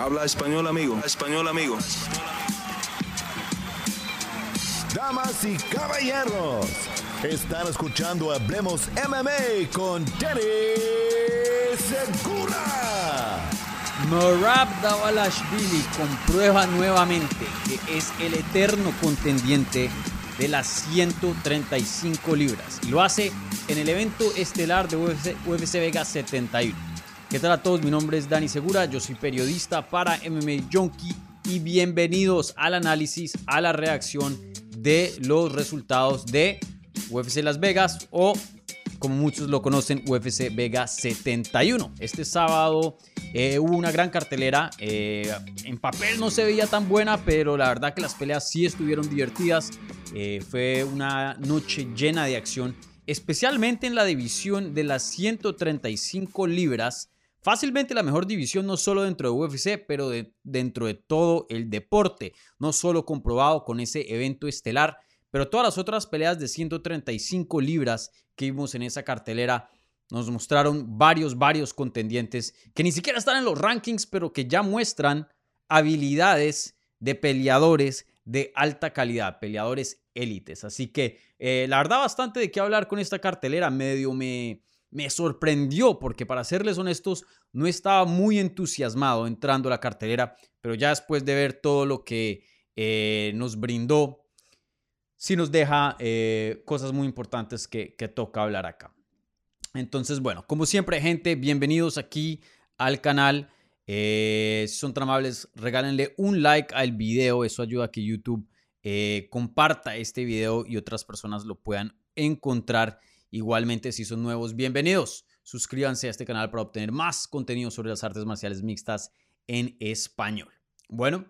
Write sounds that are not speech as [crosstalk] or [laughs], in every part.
Habla español, amigo. español, amigo. Damas y caballeros, están escuchando Hablemos MMA con Danny Segura. Morab Davalashvili comprueba nuevamente que es el eterno contendiente de las 135 libras. Y lo hace en el evento estelar de UFC, UFC Vegas 71. ¿Qué tal a todos? Mi nombre es Dani Segura, yo soy periodista para MMA Junkie y bienvenidos al análisis, a la reacción de los resultados de UFC Las Vegas o como muchos lo conocen, UFC Vegas 71. Este sábado eh, hubo una gran cartelera. Eh, en papel no se veía tan buena, pero la verdad que las peleas sí estuvieron divertidas. Eh, fue una noche llena de acción, especialmente en la división de las 135 libras. Fácilmente la mejor división no solo dentro de UFC, pero dentro de todo el deporte. No solo comprobado con ese evento estelar, pero todas las otras peleas de 135 libras que vimos en esa cartelera nos mostraron varios, varios contendientes que ni siquiera están en los rankings, pero que ya muestran habilidades de peleadores de alta calidad, peleadores élites. Así que eh, la verdad bastante de qué hablar con esta cartelera, medio me, me sorprendió porque para serles honestos no estaba muy entusiasmado entrando a la cartelera, pero ya después de ver todo lo que eh, nos brindó, sí nos deja eh, cosas muy importantes que, que toca hablar acá. Entonces, bueno, como siempre, gente, bienvenidos aquí al canal. Eh, si son tan amables, regálenle un like al video. Eso ayuda a que YouTube comparta este video y otras personas lo puedan encontrar. Igualmente, si son nuevos, bienvenidos. Suscríbanse a este canal para obtener más contenido sobre las artes marciales mixtas en español. Bueno,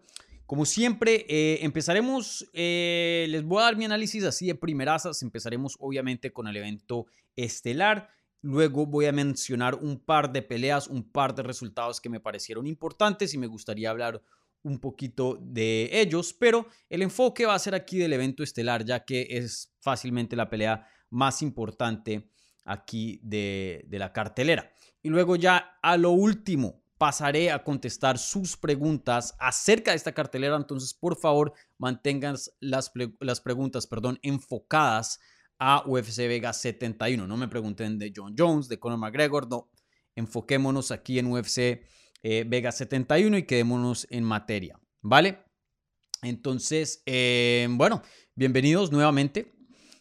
como siempre, eh, empezaremos, les voy a dar mi análisis así de primerazas. Empezaremos obviamente con el evento estelar. Luego voy a mencionar un par de peleas, un par de resultados que me parecieron importantes y me gustaría hablar un poquito de ellos, pero el enfoque va a ser aquí del evento estelar, ya que es fácilmente la pelea más importante aquí de, la cartelera. Y luego ya a lo último pasaré a contestar sus preguntas acerca de esta cartelera, entonces por favor mantengan las, las preguntas perdón, enfocadas a UFC Vegas 71. No me pregunten de John Jones, de Conor McGregor, no. Enfoquémonos aquí en UFC eh, Vegas 71 y quedémonos en materia, ¿vale? Entonces, eh, bueno, bienvenidos nuevamente.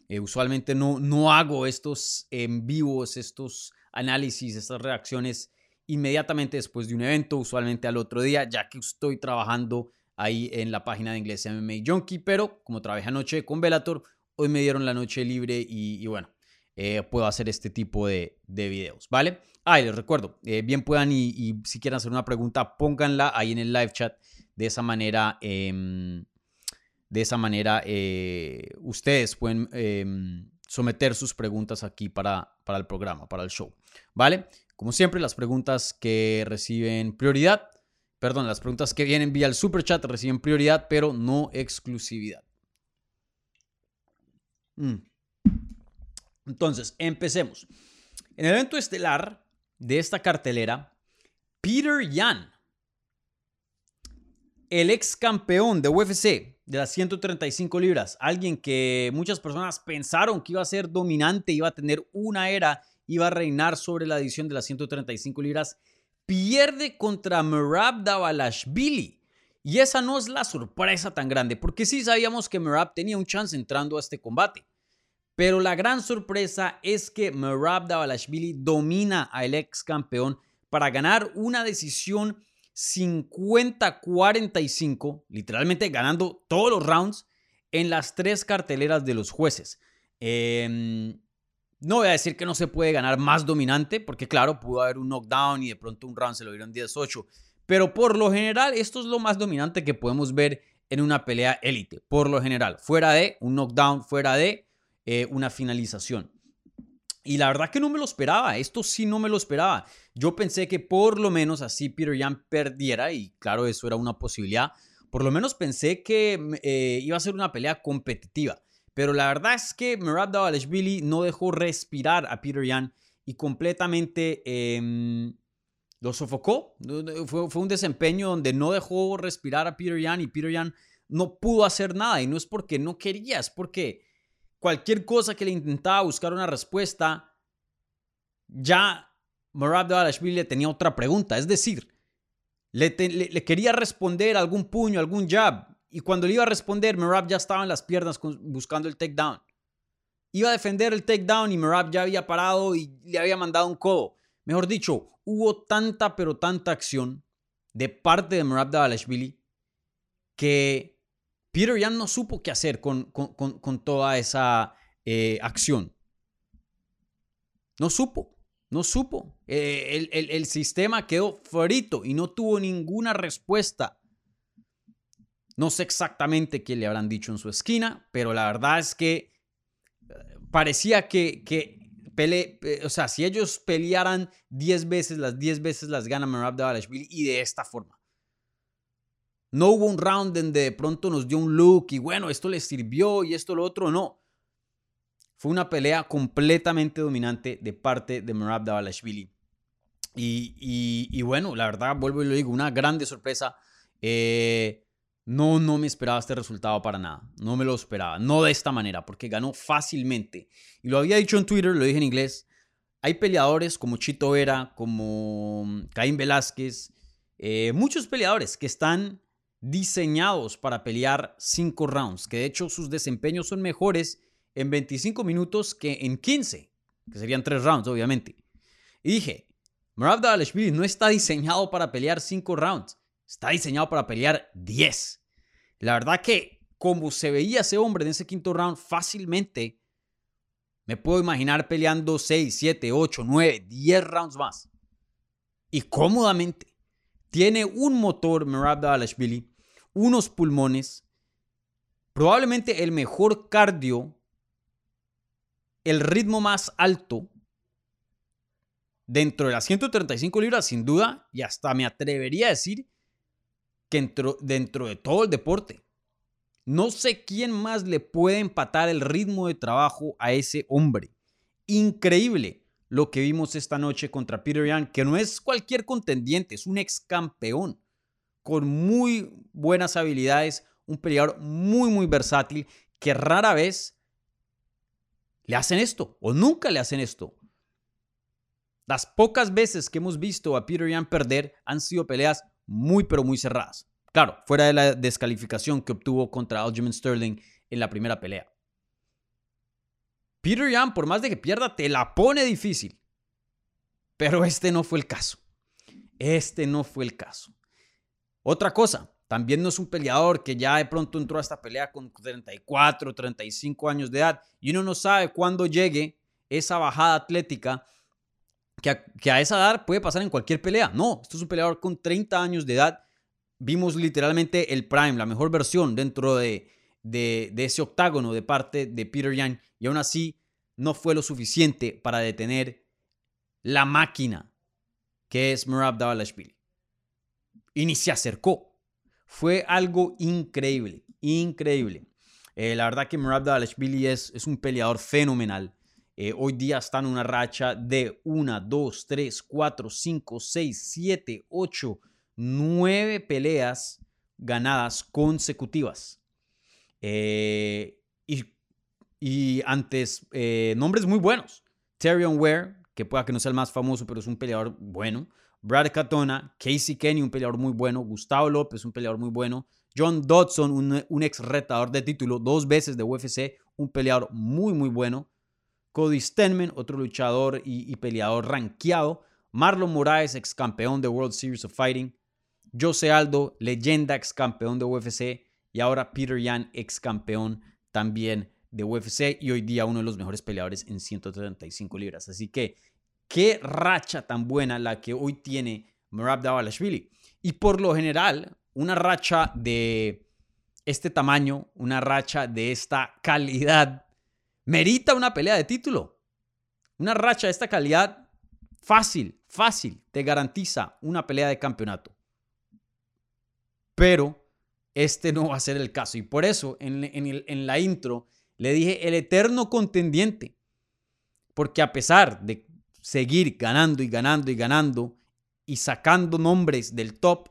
Eh, usualmente no, no hago estos en vivos, estos análisis, estas reacciones inmediatamente después de un evento, usualmente al otro día, ya que estoy trabajando ahí en la página de inglés MMA Junkie, pero como trabajé anoche con Bellator, hoy me dieron la noche libre y, bueno, eh, puedo hacer este tipo de, videos, ¿vale? Ah, y les recuerdo, eh, bien puedan y, si quieren hacer una pregunta, pónganla ahí en el live chat. De esa manera, em, de esa manera, eh, ustedes pueden em, someter sus preguntas aquí para, para el programa, para el show, ¿vale? Como siempre, las preguntas que reciben prioridad, perdón, las preguntas que vienen vía el super chat reciben prioridad, pero no exclusividad. Mm. Entonces, empecemos. En el evento estelar de esta cartelera, Peter Yan, el ex campeón de UFC de las 135 libras, alguien que muchas personas pensaron que iba a ser dominante, iba a tener una era, iba a reinar sobre la edición de las 135 libras, pierde contra Merab Davalashvili. Y esa no es la sorpresa tan grande, porque sí sabíamos que Merab tenía un chance entrando a este combate. Pero la gran sorpresa es que Merab Davalashvili domina al ex campeón para ganar una decisión 50-45, literalmente ganando todos los rounds en las tres carteleras de los jueces. Em, no voy a decir que no se puede ganar más dominante, porque claro, pudo haber un knockdown y de pronto un round se lo dieron 10-8. Pero por lo general, esto es lo más dominante que podemos ver en una pelea élite. Por lo general, fuera de un knockdown, fuera de eh, una finalización. Y la verdad que no me lo esperaba, esto sí no me lo esperaba. Yo pensé que por lo menos así Peter Yan perdiera y claro, eso era una posibilidad. Por lo menos pensé que eh, iba a ser una pelea competitiva. Pero la verdad es que Merab Davalishvili no dejó respirar a Peter Yan y completamente em, lo sofocó. Fue, un desempeño donde no dejó respirar a Peter Yan y Peter Yan no pudo hacer nada. Y no es porque no quería, es porque cualquier cosa que le intentaba buscar una respuesta, ya Marab Dvalishvili le tenía otra pregunta. Es decir, le, quería responder algún puño, algún jab. Y cuando le iba a responder, Marab ya estaba en las piernas buscando el takedown. Iba a defender el takedown y Marab ya había parado y le había mandado un codo. Mejor dicho, hubo tanta pero tanta acción de parte de Marab Dvalishvili que Peter ya no supo qué hacer con, toda esa eh, acción. No supo, no supo. Eh, el, sistema quedó frito y no tuvo ninguna respuesta. No sé exactamente qué le habrán dicho en su esquina, pero la verdad es que eh, parecía que, que o sea, si ellos pelearan 10 veces, las 10 veces las gana Merab Dvalishvili y de esta forma. No hubo un round donde de pronto nos dio un look y bueno, esto le sirvió y esto lo otro, no. Fue una pelea completamente dominante de parte de Merab Davalashvili. Y, y, bueno, la verdad, vuelvo y lo digo, una grande sorpresa. Eh, no, no me esperaba este resultado para nada. No me lo esperaba. No de esta manera, porque ganó fácilmente. Y lo había dicho en Twitter, lo dije en inglés. Hay peleadores como Chito Vera, como Caín Velázquez, eh, muchos peleadores que están diseñados para pelear 5 rounds, que de hecho sus desempeños son mejores en 25 minutos que en 15, que serían 3 rounds, obviamente. Y dije, Marav Dvalishvili no está diseñado para pelear 5 rounds, está diseñado para pelear 10. La verdad que como se veía ese hombre en ese quinto round, fácilmente me puedo imaginar peleando 6, 7, 8, 9, 10 rounds más. Y cómodamente. Tiene un motor, Merab Dvalishvili, unos pulmones, probablemente el mejor cardio, el ritmo más alto dentro de las 135 libras, sin duda, y hasta me atrevería a decir que dentro, dentro de todo el deporte. No sé quién más le puede empatar el ritmo de trabajo a ese hombre. Increíble lo que vimos esta noche contra Peter Young, que no es cualquier contendiente, es un ex campeón con muy buenas habilidades, un peleador muy, muy versátil, que rara vez le hacen esto o nunca le hacen esto. Las pocas veces que hemos visto a Peter Yan perder han sido peleas muy, pero muy cerradas. Claro, fuera de la descalificación que obtuvo contra Aljamain Sterling en la primera pelea. Peter Yan, por más de que pierda, te la pone difícil. Pero este no fue el caso. Este no fue el caso. Otra cosa, también no es un peleador que ya de pronto entró a esta pelea con 34, 35 años de edad y uno no sabe cuándo llegue esa bajada atlética que a, esa edad puede pasar en cualquier pelea. No, esto es un peleador con 30 años de edad. Vimos literalmente el prime, la mejor versión dentro de, ese octágono de parte de Peter Yan y aún así no fue lo suficiente para detener la máquina que es Merab Dvalishvili y ni se acercó. Fue algo increíble, increíble. Eh, la verdad que Merab Dvalishvili es, es un peleador fenomenal. Eh, hoy día está en una racha de 1, 2, 3, 4, 5, 6, 7, 8, 9 peleas ganadas consecutivas. Eh, y, y, antes nombres muy buenos. Tyrion Ware, que pueda que no sea el más famoso, pero es un peleador bueno. Brad Katona, Casey Kenny, un peleador muy bueno, Gustavo López, un peleador muy bueno, John Dodson, un, ex retador de título, dos veces de UFC, un peleador muy, muy bueno, Cody Stenman, otro luchador y, peleador rankeado, Marlon Moraes, ex campeón de World Series of Fighting, Jose Aldo, leyenda ex campeón de UFC, y ahora Peter Yan, ex campeón también de UFC y hoy día uno de los mejores peleadores en 135 libras. Así que Qué racha tan buena la que hoy tiene Merab Davalashvili. Y por lo general, una racha de este tamaño, una racha de esta calidad, merita una pelea de título. Una racha de esta calidad fácil, fácil, te garantiza una pelea de campeonato. Pero este no va a ser el caso. Y por eso en, en la intro le dije el eterno contendiente. Porque a pesar de seguir ganando y ganando y ganando y sacando nombres del top,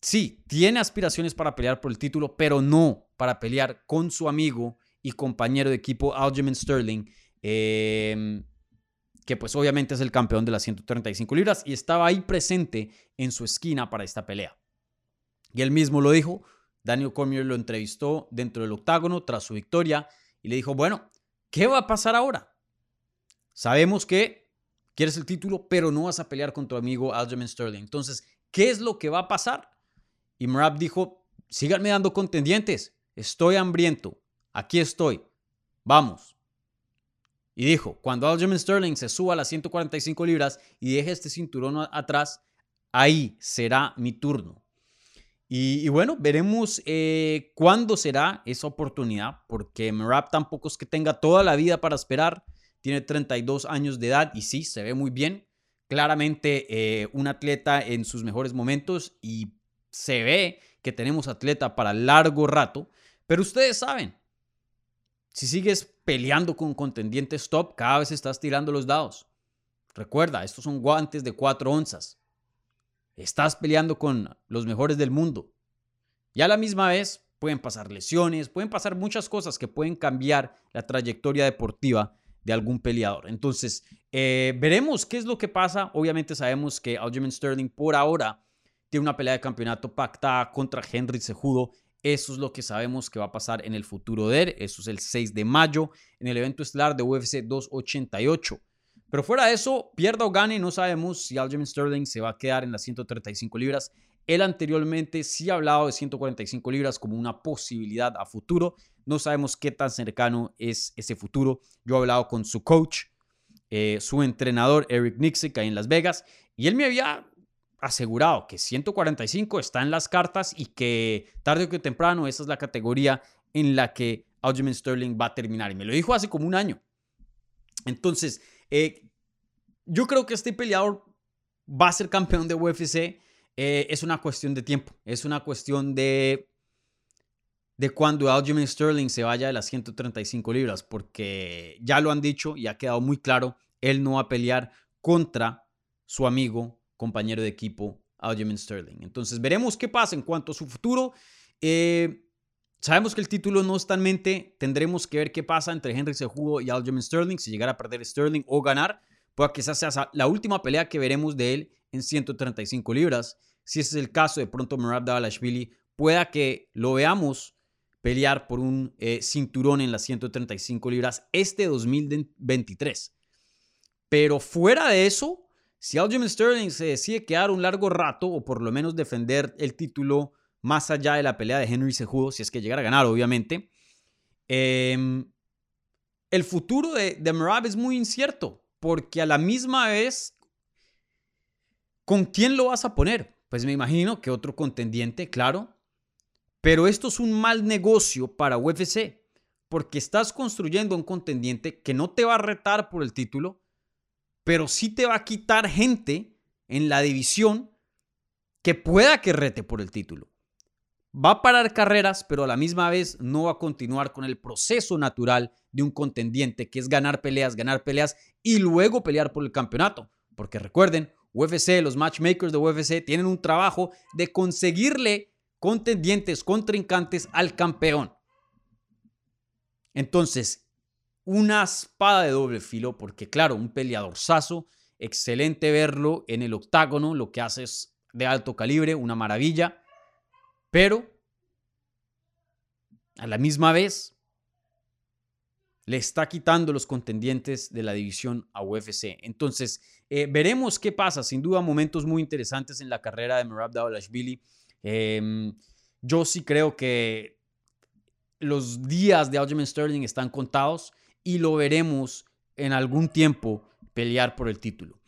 sí, tiene aspiraciones para pelear por el título, pero no para pelear con su amigo y compañero de equipo Aljamain Sterling, em, que pues obviamente es el campeón de las 135 libras y estaba ahí presente en su esquina para esta pelea. Y él mismo lo dijo, Daniel Cormier lo entrevistó dentro del octágono tras su victoria y le dijo, bueno, ¿qué va a pasar ahora? Sabemos que quieres el título, pero no vas a pelear con tu amigo Aljamain Sterling. Entonces, ¿qué es lo que va a pasar? Y Merab dijo, síganme dando contendientes, estoy hambriento, aquí estoy, vamos. Y dijo, cuando Aljamain Sterling se suba a las 145 libras y deje este cinturón atrás, ahí será mi turno. Y, bueno, veremos eh, cuándo será esa oportunidad, porque Merab tampoco es que tenga toda la vida para esperar. Tiene 32 años de edad y sí, se ve muy bien. Claramente eh, un atleta en sus mejores momentos y se ve que tenemos atleta para largo rato. Pero ustedes saben, si sigues peleando con contendientes top, cada vez estás tirando los dados. Recuerda, estos son guantes de 4 onzas. Estás peleando con los mejores del mundo. Y a la misma vez pueden pasar lesiones, pueden pasar muchas cosas que pueden cambiar la trayectoria deportiva de algún peleador. Entonces, eh, veremos qué es lo que pasa. Obviamente sabemos que Aljamain Sterling por ahora tiene una pelea de campeonato pactada contra Henry Cejudo. Eso es lo que sabemos que va a pasar en el futuro de él. Eso es el 6 de mayo en el evento estelar de UFC 288. Pero fuera de eso, pierda o gane, no sabemos si Aljamain Sterling se va a quedar en las 135 libras. Él anteriormente sí ha hablado de 145 libras como una posibilidad a futuro. No sabemos qué tan cercano es ese futuro. Yo he hablado con su coach, eh, su entrenador Eric Nixick ahí en Las Vegas, y él me había asegurado que 145 está en las cartas y que tarde o que temprano esa es la categoría en la que Aljamain Sterling va a terminar. Y me lo dijo hace como un año. Entonces, eh, yo creo que este peleador va a ser campeón de UFC. Eh, es una cuestión de tiempo. Es una cuestión de, de cuando Aljamain Sterling se vaya de las 135 libras. Porque ya lo han dicho y ha quedado muy claro. Él no va a pelear contra su amigo, compañero de equipo, Aljamain Sterling. Entonces veremos qué pasa en cuanto a su futuro. Eh, Sabemos que el título no está en mente. Tendremos que ver qué pasa entre Henry Cejudo y Aljamain Sterling. Si llegara a perder Sterling o ganar, que esa sea la última pelea que veremos de él en 135 libras. Si ese es el caso, de pronto Merab Davalashvili pueda que lo veamos pelear por un eh, cinturón en las 135 libras este 2023. Pero fuera de eso, si Aljamain Sterling se decide quedar un largo rato o por lo menos defender el título más allá de la pelea de Henry Cejudo, si es que llegara a ganar, obviamente. Em, el futuro de, de es muy incierto, porque a la misma vez, ¿con quién lo vas a poner? Pues me imagino que otro contendiente, claro. Pero esto es un mal negocio para UFC, porque estás construyendo un contendiente que no te va a retar por el título, pero sí te va a quitar gente en la división que pueda que rete por el título va a parar carreras, pero a la misma vez no va a continuar con el proceso natural de un contendiente, que es ganar peleas, ganar peleas y luego pelear por el campeonato. Porque recuerden, UFC, los matchmakers de UFC tienen un trabajo de conseguirle contendientes, contrincantes al campeón. Entonces, una espada de doble filo, porque claro, un peleador saso, excelente verlo en el octágono, lo que hace es de alto calibre, una maravilla pero a la misma vez le está quitando los contendientes de la división a UFC. Entonces, eh, veremos qué pasa. Sin duda, momentos muy interesantes en la carrera de Merab Dawalashvili. Em, yo sí creo que los días de Aljamain Sterling están contados y lo veremos en algún tiempo pelear por el título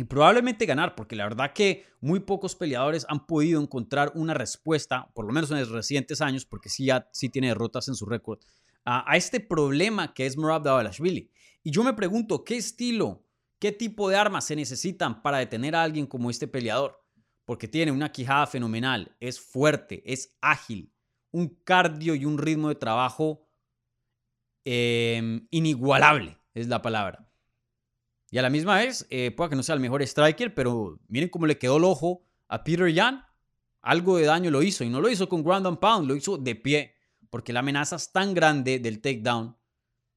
y probablemente ganar, porque la verdad que muy pocos peleadores han podido encontrar una respuesta, por lo menos en los recientes años, porque sí, ya, sí tiene derrotas en su récord, a, este problema que es Murad Davalashvili. Y yo me pregunto, ¿qué estilo, qué tipo de armas se necesitan para detener a alguien como este peleador? Porque tiene una quijada fenomenal, es fuerte, es ágil, un cardio y un ritmo de trabajo em, inigualable, es la palabra. Y a la misma vez, eh, que no sea el mejor striker, pero miren cómo le quedó el ojo a Peter Yan. Algo de daño lo hizo y no lo hizo con ground pound, lo hizo de pie, porque la amenaza es tan grande del takedown,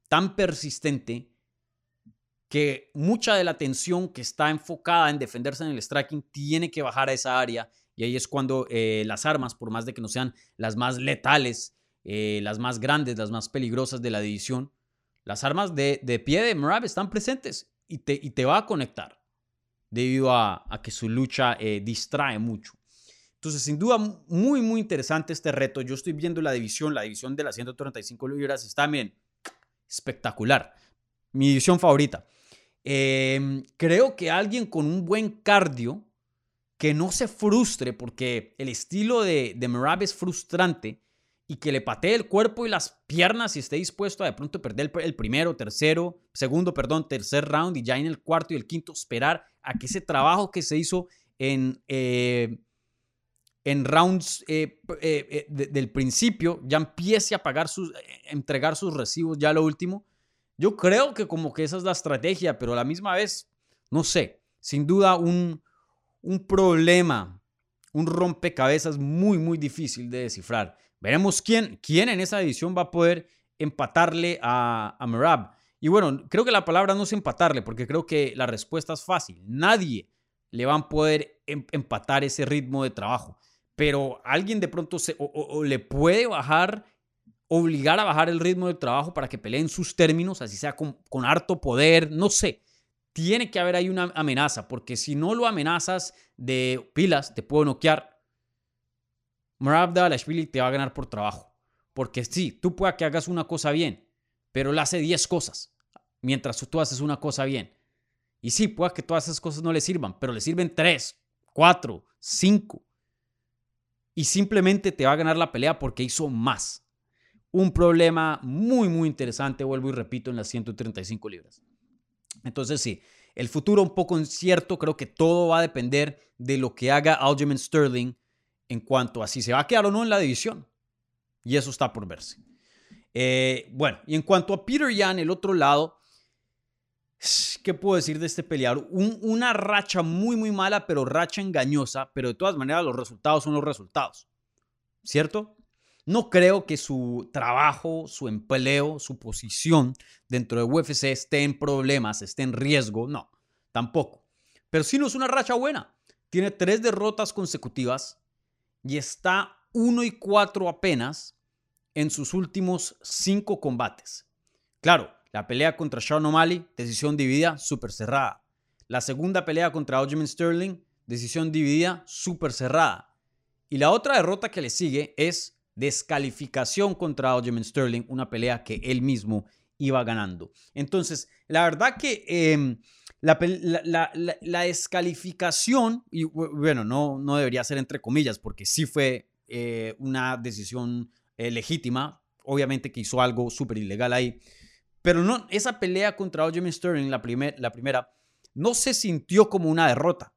tan persistente, que mucha de la atención que está enfocada en defenderse en el striking tiene que bajar a esa área y ahí es cuando eh, las armas, por más de que no sean las más letales, eh, las más grandes, las más peligrosas de la división, las armas de, pie de Merab están presentes y te, y te va a conectar debido a, que su lucha eh, distrae mucho. Entonces, sin duda, muy, muy interesante este reto. Yo estoy viendo la división, la división de las 135 libras está, miren, espectacular. Mi división favorita. Em, creo que alguien con un buen cardio, que no se frustre, porque el estilo de, de Merab es frustrante, y que le patee el cuerpo y las piernas y esté dispuesto a de pronto perder el, primero, tercero, segundo, perdón, tercer round y ya en el cuarto y el quinto esperar a que ese trabajo que se hizo en, eh, en rounds eh, eh, del principio ya empiece a pagar sus, entregar sus recibos ya lo último. Yo creo que como que esa es la estrategia, pero a la misma vez, no sé, sin duda un, un problema, un rompecabezas muy, muy difícil de descifrar. Veremos quién, quién en esa edición va a poder empatarle a, a Merab. Y bueno, creo que la palabra no es empatarle, porque creo que la respuesta es fácil. Nadie le va a poder em, empatar ese ritmo de trabajo. Pero alguien de pronto se, o, le puede bajar, obligar a bajar el ritmo de trabajo para que peleen sus términos, así sea con, harto poder, no sé. Tiene que haber ahí una amenaza, porque si no lo amenazas de pilas, te puedo noquear, Marab Dalashvili te va a ganar por trabajo. Porque sí, tú puedes que hagas una cosa bien, pero él hace 10 cosas, mientras tú haces una cosa bien. Y sí, puede que todas esas cosas no le sirvan, pero le sirven 3, 4, 5. Y simplemente te va a ganar la pelea porque hizo más. Un problema muy, muy interesante, vuelvo y repito, en las 135 libras. Entonces sí, el futuro un poco incierto, creo que todo va a depender de lo que haga Aljamain Sterling en cuanto a si se va a quedar o no en la división. Y eso está por verse. Eh, bueno, y en cuanto a Peter Yan, el otro lado, ¿qué puedo decir de este peleador? una racha muy, muy mala, pero racha engañosa, pero de todas maneras los resultados son los resultados. ¿Cierto? No creo que su trabajo, su empleo, su posición dentro de UFC esté en problemas, esté en riesgo. No, tampoco. Pero sí no es una racha buena. Tiene tres derrotas consecutivas y está 1 y 4 apenas en sus últimos 5 combates. Claro, la pelea contra Sean O'Malley, decisión dividida, súper cerrada. La segunda pelea contra Aljamain Sterling, decisión dividida, súper cerrada. Y la otra derrota que le sigue es descalificación contra Aljamain Sterling, una pelea que él mismo iba ganando. Entonces, la verdad que em, la, descalificación, y bueno, no, no debería ser entre comillas, porque sí fue eh, una decisión eh, legítima, obviamente que hizo algo súper ilegal ahí, pero no, esa pelea contra Aljamain Sterling, la, la primera, no se sintió como una derrota.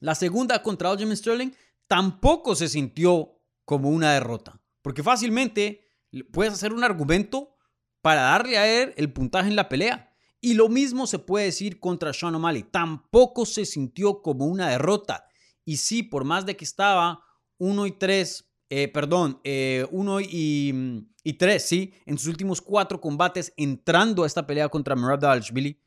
La segunda contra Aljamain Sterling tampoco se sintió como una derrota, porque fácilmente puedes hacer un argumento para darle a él el puntaje en la pelea. Y lo mismo se puede decir contra Sean O'Malley. Tampoco se sintió como una derrota. Y sí, por más de que estaba 1 y 3, eh, perdón, 1 eh, y, y 3, sí, en sus últimos cuatro combates entrando a esta pelea contra Merab Dalashvili,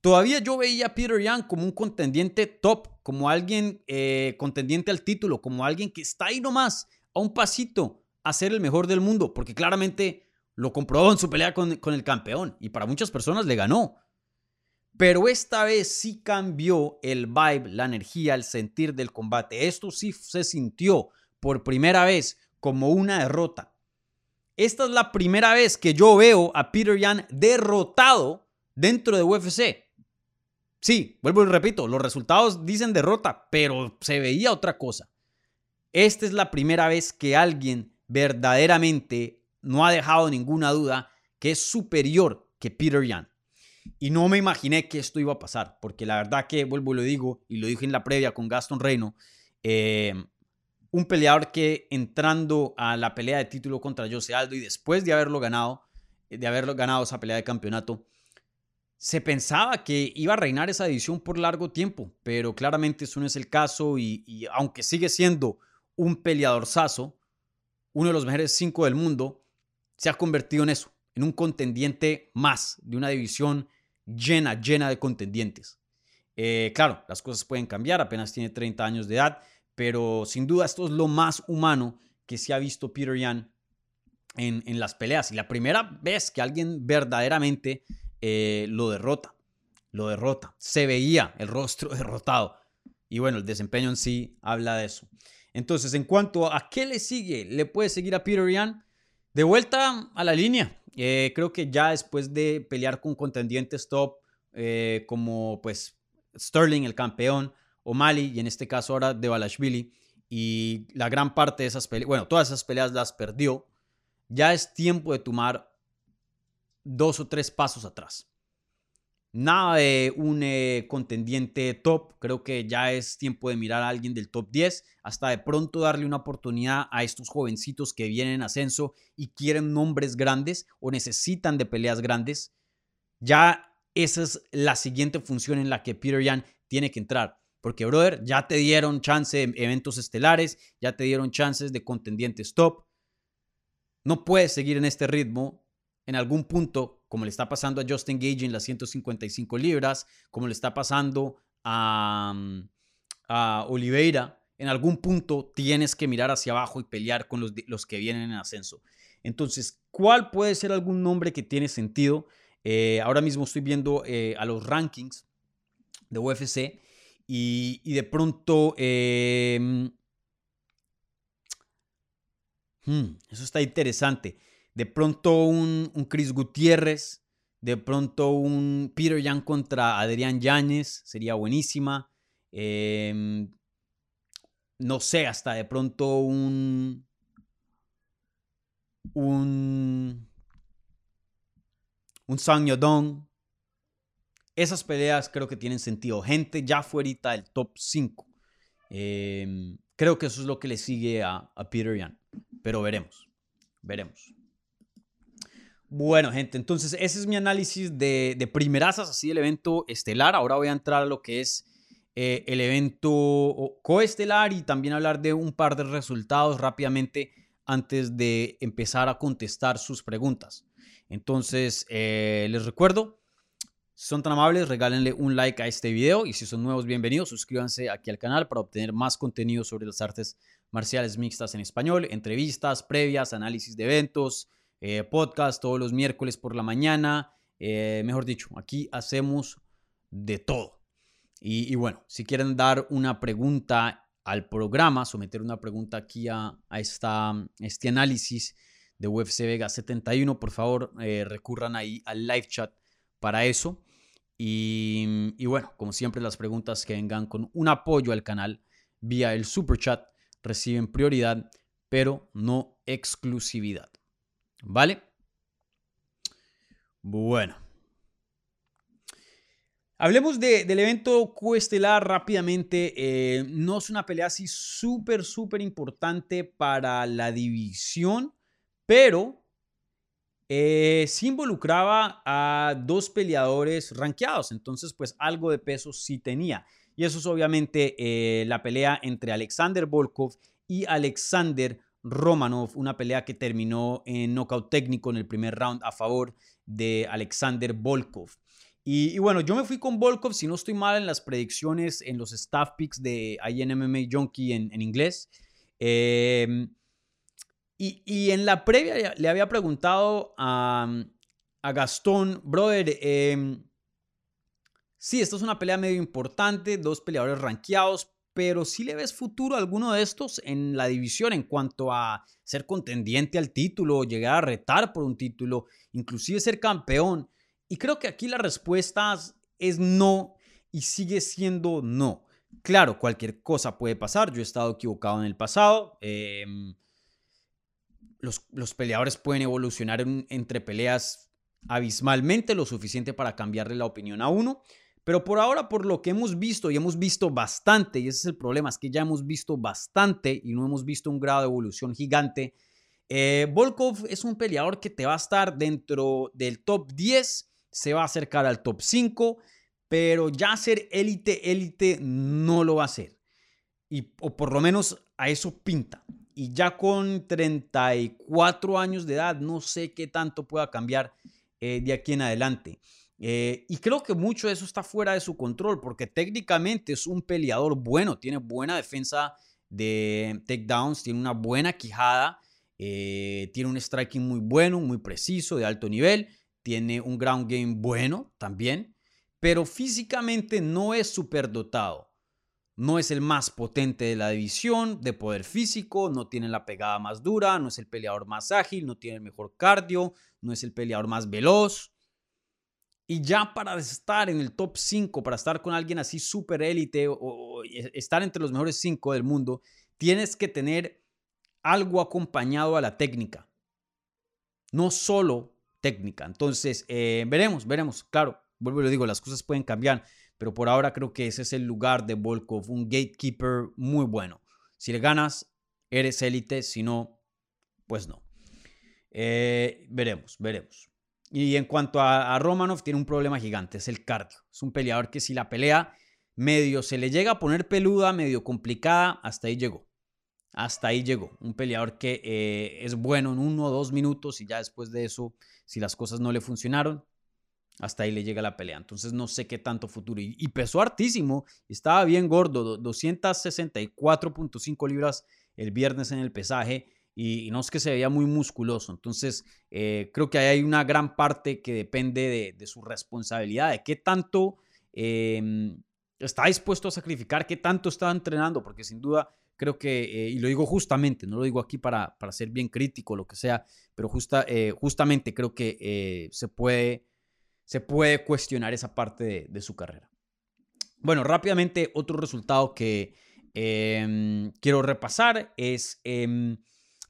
todavía yo veía a Peter Young como un contendiente top, como alguien eh, contendiente al título, como alguien que está ahí nomás, a un pasito a ser el mejor del mundo, porque claramente lo comprobó en su pelea con, el campeón y para muchas personas le ganó. Pero esta vez sí cambió el vibe, la energía, el sentir del combate. Esto sí se sintió por primera vez como una derrota. Esta es la primera vez que yo veo a Peter Yan derrotado dentro de UFC. Sí, vuelvo y repito, los resultados dicen derrota, pero se veía otra cosa. Esta es la primera vez que alguien verdaderamente no ha dejado ninguna duda que es superior que Peter Yan. Y no me imaginé que esto iba a pasar, porque la verdad que, vuelvo y lo digo, y lo dije en la previa con Gaston Reino, eh, un peleador que entrando a la pelea de título contra Jose Aldo y después de haberlo ganado, de haberlo ganado esa pelea de campeonato, se pensaba que iba a reinar esa división por largo tiempo, pero claramente eso no es el caso y, aunque sigue siendo un peleador saso, uno de los mejores cinco del mundo, se ha convertido en eso, en un contendiente más de una división llena, llena de contendientes. Eh, claro, las cosas pueden cambiar, apenas tiene 30 años de edad, pero sin duda esto es lo más humano que se ha visto Peter Yan en, en las peleas. Y la primera vez que alguien verdaderamente eh, lo derrota, lo derrota. Se veía el rostro [laughs] derrotado. Y bueno, el desempeño en sí habla de eso. Entonces, en cuanto a qué le sigue, le puede seguir a Peter Yan. De vuelta a la línea. Eh, creo que ya después de pelear con contendientes top eh, como pues Sterling, el campeón, o Mali, y en este caso ahora de Balashvili, y la gran parte de esas peleas, bueno, todas esas peleas las perdió, ya es tiempo de tomar dos o tres pasos atrás. Nada de un eh, contendiente top, creo que ya es tiempo de mirar a alguien del top 10, hasta de pronto darle una oportunidad a estos jovencitos que vienen en ascenso y quieren nombres grandes o necesitan de peleas grandes. Ya esa es la siguiente función en la que Peter Yan tiene que entrar. Porque, brother, ya te dieron chance de eventos estelares, ya te dieron chances de contendientes top. No puedes seguir en este ritmo en algún punto, como le está pasando a Justin Gage en las 155 libras, como le está pasando a, mm, a Oliveira, en algún punto tienes que mirar hacia abajo y pelear con los, los que vienen en ascenso. Entonces, ¿cuál puede ser algún nombre que tiene sentido? Eh, ahora mismo estoy viendo eh, a los rankings de UFC y, de pronto... Em, hmm, eso está interesante de pronto un, Chris Gutiérrez, de pronto un Peter Young contra Adrián Yáñez, sería buenísima. Em, no sé, hasta de pronto un. Un. Un Sang Yodong. Esas peleas creo que tienen sentido. Gente ya fuera del top 5. Em, creo que eso es lo que le sigue a, Peter Young. Pero veremos. Veremos. Bueno, gente, entonces ese es mi análisis de, de primerazas, así del evento estelar. Ahora voy a entrar a lo que es eh, el evento coestelar y también hablar de un par de resultados rápidamente antes de empezar a contestar sus preguntas. Entonces, eh, les recuerdo, si son tan amables, regálenle un like a este video y si son nuevos, bienvenidos, suscríbanse aquí al canal para obtener más contenido sobre las artes marciales mixtas en español, entrevistas previas, análisis de eventos, eh, podcast todos los miércoles por la mañana. Eh, mejor dicho, aquí hacemos de todo. Y, bueno, si quieren dar una pregunta al programa, someter una pregunta aquí a, esta, este análisis de UFC Vega 71, por favor, eh, recurran ahí al live chat para eso. Y, bueno, como siempre, las preguntas que vengan con un apoyo al canal vía el super chat reciben prioridad, pero no exclusividad. ¿Vale? Bueno. Hablemos del evento Cuestelar rápidamente. Eh, no es una pelea así súper, súper importante para la división, pero eh, sí involucraba a dos peleadores rankeados. Entonces, pues algo de peso sí tenía. Y eso es obviamente eh, la pelea entre Alexander Volkov y Alexander Romanov, una pelea que terminó en knockout técnico en el primer round a favor de Alexander Volkov. Y, bueno, yo me fui con Volkov, si no estoy mal en las predicciones, en los staff picks de INMMA Junkie en, inglés. Em, y, en la previa le había preguntado a, Gastón, brother, eh, sí, esta es una pelea medio importante, dos peleadores rankeados, pero si le ves futuro a alguno de estos en la división en cuanto a ser contendiente al título, llegar a retar por un título, inclusive ser campeón. Y creo que aquí la respuesta es no y sigue siendo no. Claro, cualquier cosa puede pasar. Yo he estado equivocado en el pasado. Em, los, peleadores pueden evolucionar entre peleas abismalmente, lo suficiente para cambiarle la opinión a uno. Pero por ahora, por lo que hemos visto, y hemos visto bastante, y ese es el problema, es que ya hemos visto bastante y no hemos visto un grado de evolución gigante. Eh, Volkov es un peleador que te va a estar dentro del top 10 se va a acercar al top 5, pero ya ser élite, élite no lo va a hacer. Y, o por lo menos a eso pinta. Y ya con 34 años de edad, no sé qué tanto pueda cambiar eh, de aquí en adelante. Eh, y creo que mucho de eso está fuera de su control, porque técnicamente es un peleador bueno, tiene buena defensa de takedowns, tiene una buena quijada, eh, tiene un striking muy bueno, muy preciso, de alto nivel, tiene un ground game bueno también, pero físicamente no es superdotado. No es el más potente de la división de poder físico, no tiene la pegada más dura, no es el peleador más ágil, no tiene el mejor cardio, no es el peleador más veloz. Y ya para estar en el top 5, para estar con alguien así súper élite o, estar entre los mejores 5 del mundo, tienes que tener algo acompañado a la técnica. No solo técnica. Entonces, eh, veremos, veremos. Claro, vuelvo y lo digo, las cosas pueden cambiar, pero por ahora creo que ese es el lugar de Volkov, un gatekeeper muy bueno. Si le ganas, eres élite, si no, pues no. Eh, veremos, veremos. Y en cuanto a, Romanov, tiene un problema gigante, es el cardio. Es un peleador que si la pelea medio se le llega a poner peluda, medio complicada, hasta ahí llegó. Hasta ahí llegó. Un peleador que eh, es bueno en uno o dos minutos y ya después de eso, si las cosas no le funcionaron, hasta ahí le llega la pelea. Entonces no sé qué tanto futuro. Y, pesó hartísimo, estaba bien gordo, 264.5 libras el viernes en el pesaje y, no es que se veía muy musculoso. Entonces, eh, creo que hay una gran parte que depende de, su responsabilidad, de qué tanto em, está dispuesto a sacrificar, qué tanto está entrenando, porque sin duda creo que, eh, y lo digo justamente, no lo digo aquí para, para ser bien crítico, lo que sea, pero justa, eh, justamente creo que se, puede, se puede cuestionar esa parte de, de su carrera. Bueno, rápidamente otro resultado que em, quiero repasar es em,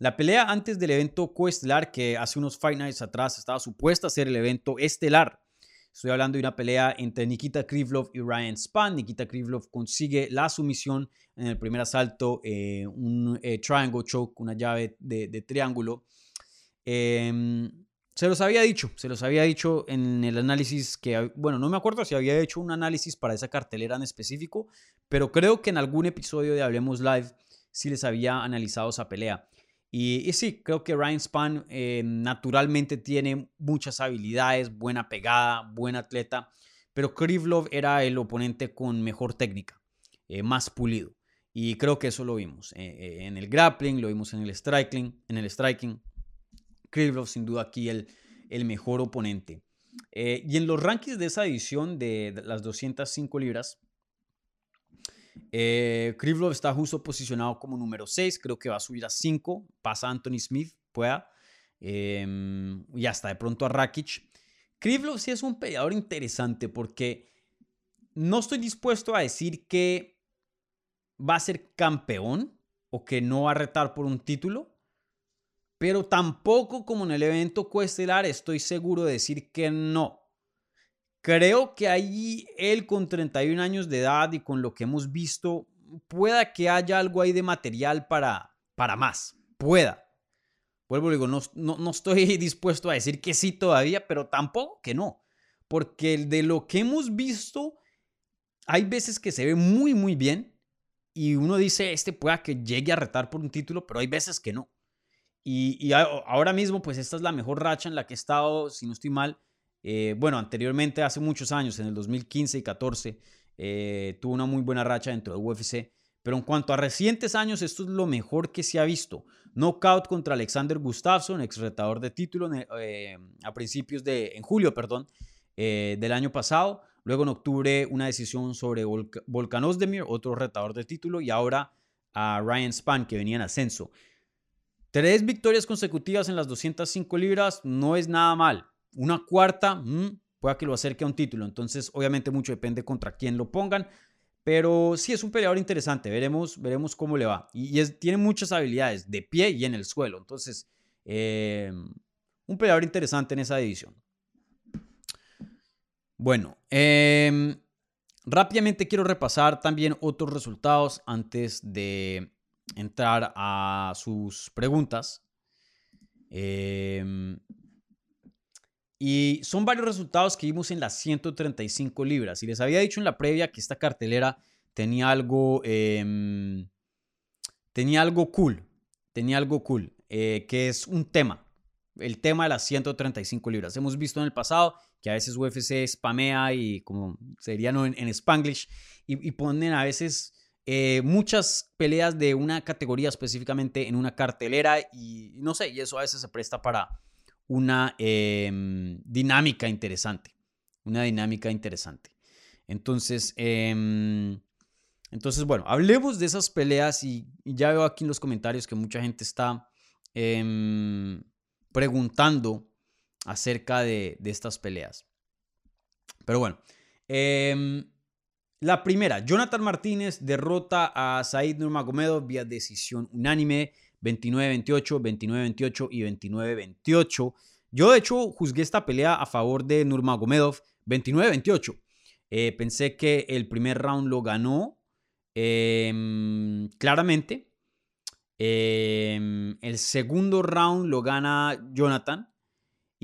la pelea antes del evento coestelar, que hace unos Fight Nights atrás estaba supuesta a ser el evento estelar. Estoy hablando de una pelea entre Nikita Krivlov y Ryan Span. Nikita Krivlov consigue la sumisión en el primer asalto, eh, un eh, triangle choke, una llave de, triángulo. Em, se los había dicho, se los había dicho en el análisis que, bueno, no me acuerdo si había hecho un análisis para esa cartelera en específico, pero creo que en algún episodio de Hablemos Live sí les había analizado esa pelea. Y, sí, creo que Ryan Span eh, naturalmente tiene muchas habilidades, buena pegada, buen atleta, pero Krivlov era el oponente con mejor técnica, eh, más pulido. Y creo que eso lo vimos eh, en el grappling, lo vimos en el striking, en el striking. Krivlov sin duda aquí el, el mejor oponente. y en los rankings de esa edición de las 205 libras, eh, Krivlov está justo posicionado como número 6, creo que va a subir a 5, pasa Anthony Smith, pueda, em, y hasta de pronto a Rakic. Krivlov sí es un peleador interesante porque no estoy dispuesto a decir que va a ser campeón o que no va a retar por un título, pero tampoco como en el evento coestelar estoy seguro de decir que no. Creo que ahí él con 31 años de edad y con lo que hemos visto, pueda que haya algo ahí de material para, para más. Pueda. Vuelvo, digo, no, no, estoy [laughs] dispuesto a decir que sí todavía, pero tampoco que no. Porque de lo que hemos visto, hay veces que se ve muy, muy bien. Y uno dice, este pueda que llegue a retar por un título, pero hay veces que no. Y, ahora mismo, pues esta es la mejor racha en la que he estado, si no estoy mal, eh, bueno, anteriormente, hace muchos años, en el 2015 y 14, eh, tuvo una muy buena racha dentro de UFC. Pero en cuanto a recientes años, esto es lo mejor que se ha visto. Knockout contra Alexander Gustafsson, ex retador de título eh, a principios de, en julio, perdón, del año pasado. Luego en octubre una decisión sobre Volkan Ozdemir, otro retador de título, y ahora a Ryan Span, que venía en ascenso. Tres victorias consecutivas en las 205 libras no es nada mal. Una cuarta, mm, pueda que lo acerque a un título. Entonces, obviamente, mucho depende contra quién lo pongan. Pero sí es un peleador interesante. Veremos, veremos cómo le va. Y, tiene muchas habilidades de pie y en el suelo. Entonces, eh, un peleador interesante en esa división. Bueno, em, rápidamente quiero repasar también otros resultados antes de entrar a sus preguntas. Eh, Y son varios resultados que vimos en las 135 libras. Y les había dicho en la previa que esta cartelera tenía algo, em, tenía algo cool, tenía algo cool, eh, que es un tema, el tema de las 135 libras. Hemos visto en el pasado que a veces UFC spamea y como sería en, en Spanglish y, ponen a veces eh, muchas peleas de una categoría específicamente en una cartelera y no sé, y eso a veces se presta para una em, dinámica interesante, una dinámica interesante. Entonces, em, entonces, bueno, hablemos de esas peleas y, ya veo aquí en los comentarios que mucha gente está em, preguntando acerca de, estas peleas. Pero bueno, la primera, Jonathan Martínez derrota a Said Nurmagomedov vía decisión unánime, 29-28, 29-28 y 29-28. Yo de hecho juzgué esta pelea a favor de Nurmagomedov 29-28. Eh, pensé que el primer round lo ganó Em, claramente, em, el segundo round lo gana Jonathan.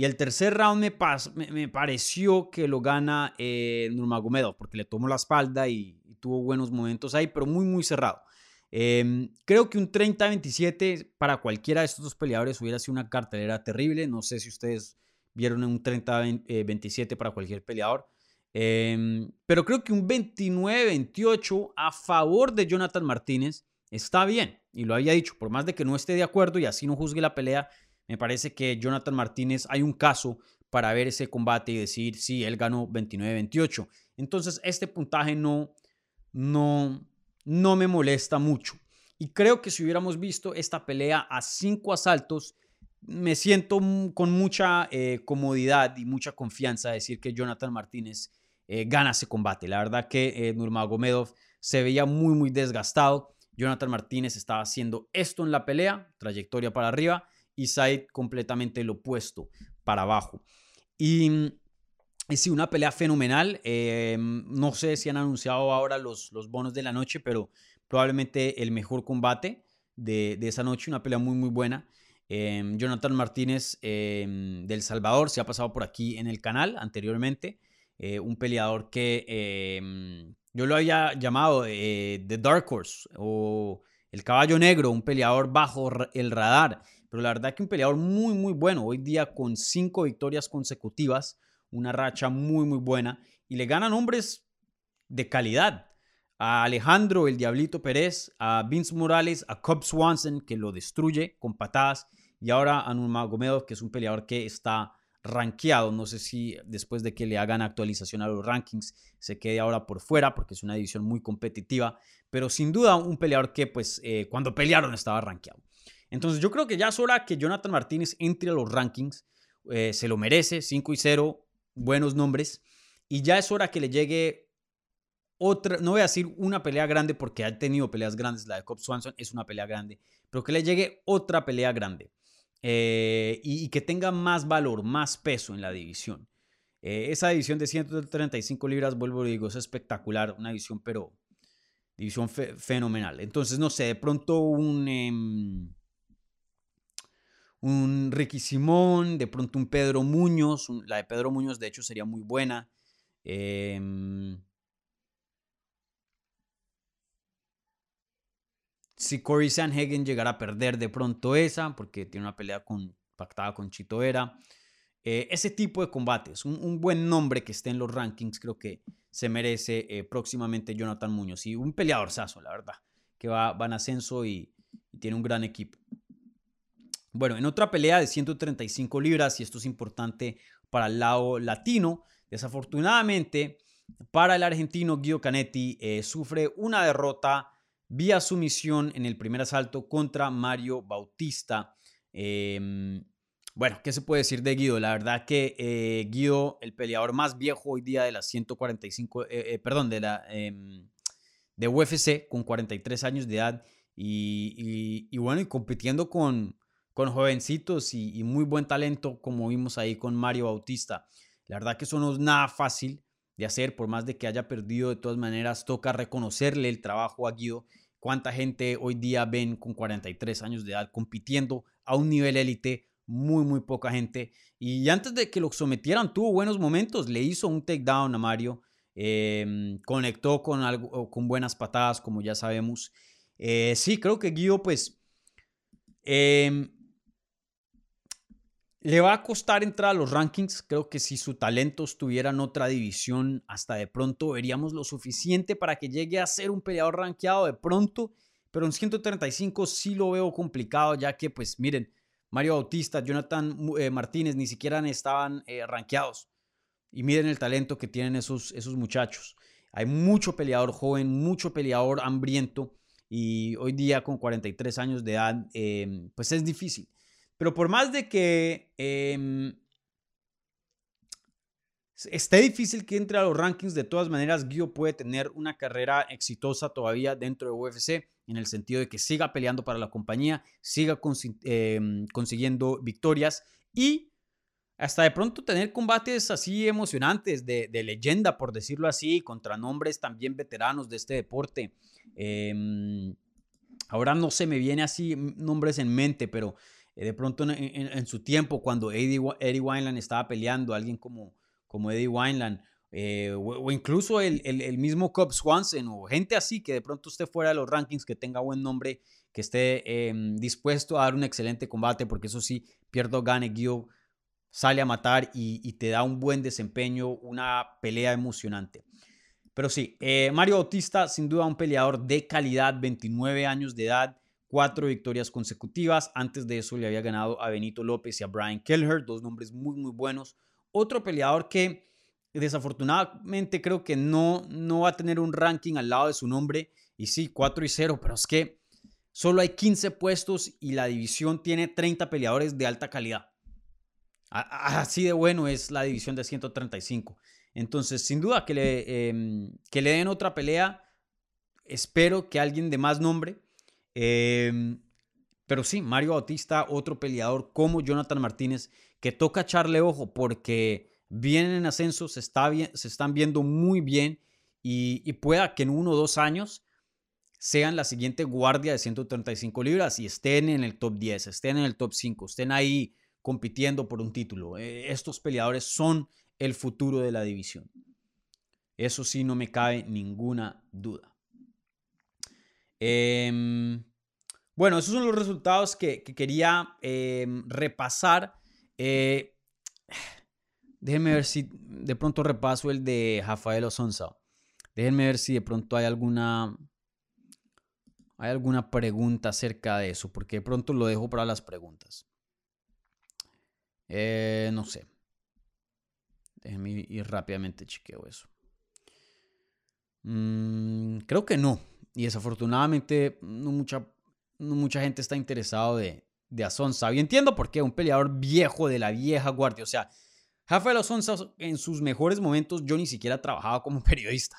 Y el tercer round me, me, pareció que lo gana eh, Nurmagomedov, porque le tomó la espalda y, tuvo buenos momentos ahí, pero muy, muy cerrado. Em, creo que un 30-27 para cualquiera de estos dos peleadores hubiera sido una cartelera terrible. No sé si ustedes vieron un 30-27 para cualquier peleador. Em, pero creo que un 29-28 a favor de Jonathan Martínez está bien. Y lo había dicho, por más de que no esté de acuerdo y así no juzgue la pelea, me parece que Jonathan Martínez hay un caso para ver ese combate y decir, sí, él ganó 29-28. Entonces, este puntaje no, no, no me molesta mucho. Y creo que si hubiéramos visto esta pelea a cinco asaltos, me siento con mucha eh, comodidad y mucha confianza de decir que Jonathan Martínez eh, gana ese combate. La verdad que eh, Nurmagomedov se veía muy, muy desgastado. Jonathan Martínez estaba haciendo esto en la pelea, trayectoria para arriba, y Said completamente lo opuesto, para abajo. Y, y sí, una pelea fenomenal. Eh, no sé si han anunciado ahora los, los bonos de la noche, pero probablemente el mejor combate de, de esa noche, una pelea muy, muy buena. Jonathan Martínez del Salvador se ha pasado por aquí en el canal anteriormente. Eh, un peleador que yo lo había llamado eh, The Dark Horse o el caballo negro, un peleador bajo el radar, pero la verdad que un peleador muy, muy bueno, hoy día con cinco victorias consecutivas, una racha muy, muy buena, y le ganan hombres de calidad. A Alejandro, el Diablito Pérez, a Vince Morales, a Cobb Swanson, que lo destruye con patadas, y ahora a Nurmagomedov, que es un peleador que está rankeado. No sé si después de que le hagan actualización a los rankings se quede ahora por fuera porque es una división muy competitiva, pero sin duda un peleador que pues eh, cuando pelearon estaba rankeado. Entonces yo creo que ya es hora que Jonathan Martínez entre a los rankings, eh, se lo merece, 5 y 0, buenos nombres, y ya es hora que le llegue otra, no voy a decir una pelea grande porque ha tenido peleas grandes, la de Cobb Swanson es una pelea grande, pero que le llegue otra pelea grande. Eh, y, que tenga más valor, más peso en la división. Eh, esa división de 135 libras, vuelvo y digo, es espectacular, una división, pero división fenomenal. Entonces, no sé, de pronto un, em, un Ricky Simón, de pronto un Pedro Muñoz, la de Pedro Muñoz de hecho sería muy buena. Eh, si Corey Sanhagen llegara a perder de pronto esa, porque tiene una pelea con, pactada con Chito Vera. Eh, ese tipo de combates, un, buen nombre que esté en los rankings, creo que se merece eh, próximamente Jonathan Muñoz. Y un peleador sazo, la verdad, que va, en ascenso y, tiene un gran equipo. Bueno, en otra pelea de 135 libras, y esto es importante para el lado latino, desafortunadamente para el argentino Guido Canetti eh, sufre una derrota vía sumisión en el primer asalto contra Mario Bautista. Em, bueno, ¿qué se puede decir de Guido? La verdad que eh, Guido, el peleador más viejo hoy día de las 145, eh, perdón, de la em, de UFC, con 43 años de edad y, bueno, y compitiendo con, con jovencitos y, muy buen talento, como vimos ahí con Mario Bautista. La verdad que eso no es nada fácil de hacer, por más de que haya perdido, de todas maneras toca reconocerle el trabajo a Guido ¿Cuánta gente hoy día ven con 43 años de edad compitiendo a un nivel élite muy, muy poca gente. Y antes de que lo sometieran, tuvo buenos momentos. Le hizo un takedown a Mario. Em, conectó con, algo, con buenas patadas, como ya sabemos. Eh, sí, creo que Guido, pues, em, le va a costar entrar a los rankings. Creo que si su talento estuviera en otra división, hasta de pronto veríamos lo suficiente para que llegue a ser un peleador rankeado de pronto. Pero en 135 sí lo veo complicado, ya que, pues, miren, Mario Bautista, Jonathan eh, Martínez ni siquiera estaban eh, rankeados. Y miren el talento que tienen esos, esos muchachos. Hay mucho peleador joven, mucho peleador hambriento. Y hoy día con 43 años de edad, em, pues es difícil. Pero por más de que em, esté difícil que entre a los rankings, de todas maneras, Guido puede tener una carrera exitosa todavía dentro de UFC, en el sentido de que siga peleando para la compañía, siga em, consiguiendo victorias y hasta de pronto tener combates así emocionantes, de, leyenda, por decirlo así, contra nombres también veteranos de este deporte. Em, ahora no se me viene así nombres en mente, pero eh, de pronto en, su tiempo, cuando Eddie, Eddie Wineland estaba peleando, alguien como, como Eddie Wineland, eh, o, incluso el, el, mismo Cobb Swanson, o gente así que de pronto esté fuera de los rankings, que tenga buen nombre, que esté em, dispuesto a dar un excelente combate, porque eso sí, pierdo, gane, Guido sale a matar y, te da un buen desempeño, una pelea emocionante. Pero sí, eh, Mario Bautista, sin duda un peleador de calidad, 29 años de edad, cuatro victorias consecutivas. Antes de eso le había ganado a Benito López y a Brian Kelleher, dos nombres muy, muy buenos. Otro peleador que desafortunadamente creo que no, no va a tener un ranking al lado de su nombre. Y sí, 4 y 0, pero es que solo hay 15 puestos y la división tiene 30 peleadores de alta calidad. Así de bueno es la división de 135. Entonces, sin duda que le, em, que le den otra pelea. Espero que alguien de más nombre. Em, pero sí, Mario Bautista, otro peleador como Jonathan Martínez, que toca echarle ojo porque vienen en ascenso, se, está se están viendo muy bien y, y pueda que en uno o dos años sean la siguiente guardia de 135 libras y estén en el top 10, estén en el top 5, estén ahí compitiendo por un título. Eh, estos peleadores son el futuro de la división. Eso sí, no me cabe ninguna duda. Em, bueno, esos son los resultados que, quería em, repasar. Eh, déjenme ver si de pronto repaso el de Rafael Osonza. Déjenme ver si de pronto hay alguna, hay alguna pregunta acerca de eso, porque de pronto lo dejo para las preguntas. Eh, no sé. Déjenme ir rápidamente, chequeo eso. Mm, creo que no. Y desafortunadamente no mucha, mucha gente está interesado de, de Asonza. Y entiendo por qué. Un peleador viejo de la vieja guardia. O sea, Rafael Asonza en sus mejores momentos yo ni siquiera trabajaba como [laughs] periodista.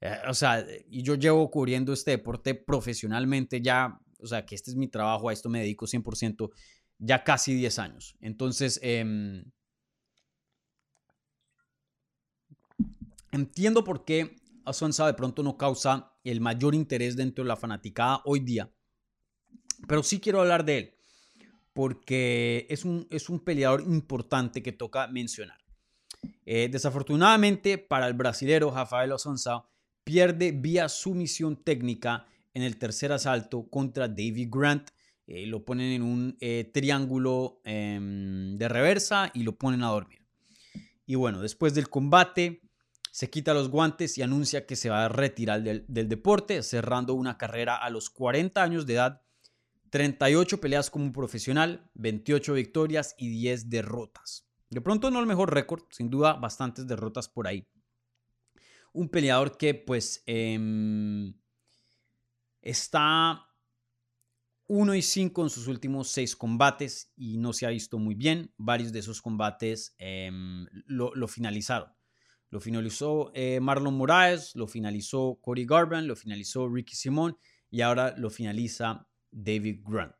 Eh, o sea, y yo llevo cubriendo este deporte profesionalmente ya. O sea, que este es mi trabajo, a esto me dedico 100% ya casi 10 años. Entonces, em, entiendo por qué Asonza de pronto no causa el mayor interés dentro de la fanaticada hoy día. Pero sí quiero hablar de él, porque es un, es un peleador importante que toca mencionar. Eh, desafortunadamente para el brasilero Rafael Asonza pierde vía sumisión técnica en el tercer asalto contra David Grant eh, lo ponen en un eh, triángulo em, de reversa y lo ponen a dormir. Y bueno, después del combate, se quita los guantes y anuncia que se va a retirar del, deporte, cerrando una carrera a los 40 años de edad, 38 peleas como profesional, 28 victorias y 10 derrotas. De pronto no el mejor récord, sin duda bastantes derrotas por ahí. Un peleador que pues em, está 1 y 5 en sus últimos 6 combates y no se ha visto muy bien. Varios de esos combates em, lo, finalizaron. Lo finalizó eh, Marlon Moraes, lo finalizó Cody Garbrandt, lo finalizó Ricky Simón y ahora lo finaliza David Grant.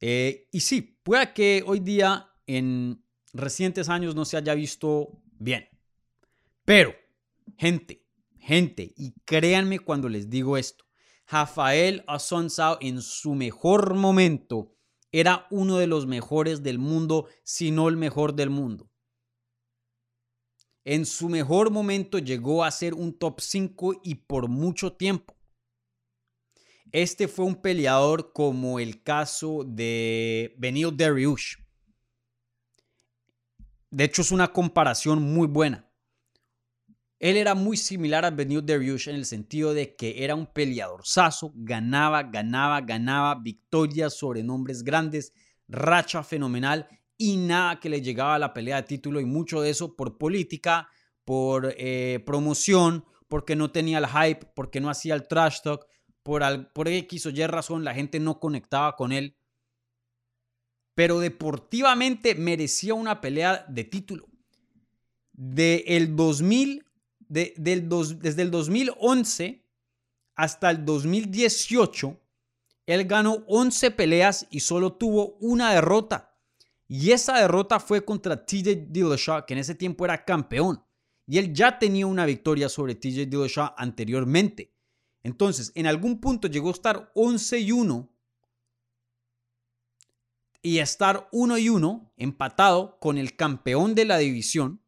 Eh, y sí, puede que hoy día en recientes años no se haya visto bien. Pero, gente, gente, y créanme cuando les digo esto, Rafael Assunção en su mejor momento era uno de los mejores del mundo, si no el mejor del mundo. En su mejor momento llegó a ser un top 5 y por mucho tiempo. Este fue un peleador como el caso de Benio Dariush. De hecho, es una comparación muy buena. Él era muy similar a Benio Dariush en el sentido de que era un peleador saso, ganaba, ganaba, ganaba, victorias sobre nombres grandes, racha fenomenal y nada que le llegaba a la pelea de título y mucho de eso por política, por eh, promoción, porque no tenía el hype, porque no hacía el trash talk, por, al, por X o Y razón la gente no conectaba con él. Pero deportivamente merecía una pelea de título. De el 2000, de, del desde el 2011 hasta el 2018, él ganó 11 peleas y solo tuvo una derrota. Y esa derrota fue contra TJ Dillashaw, que en ese tiempo era campeón. Y él ya tenía una victoria sobre TJ Dillashaw anteriormente. Entonces, en algún punto llegó a estar 11 y 1 y a estar 1 y 1 empatado con el campeón de la división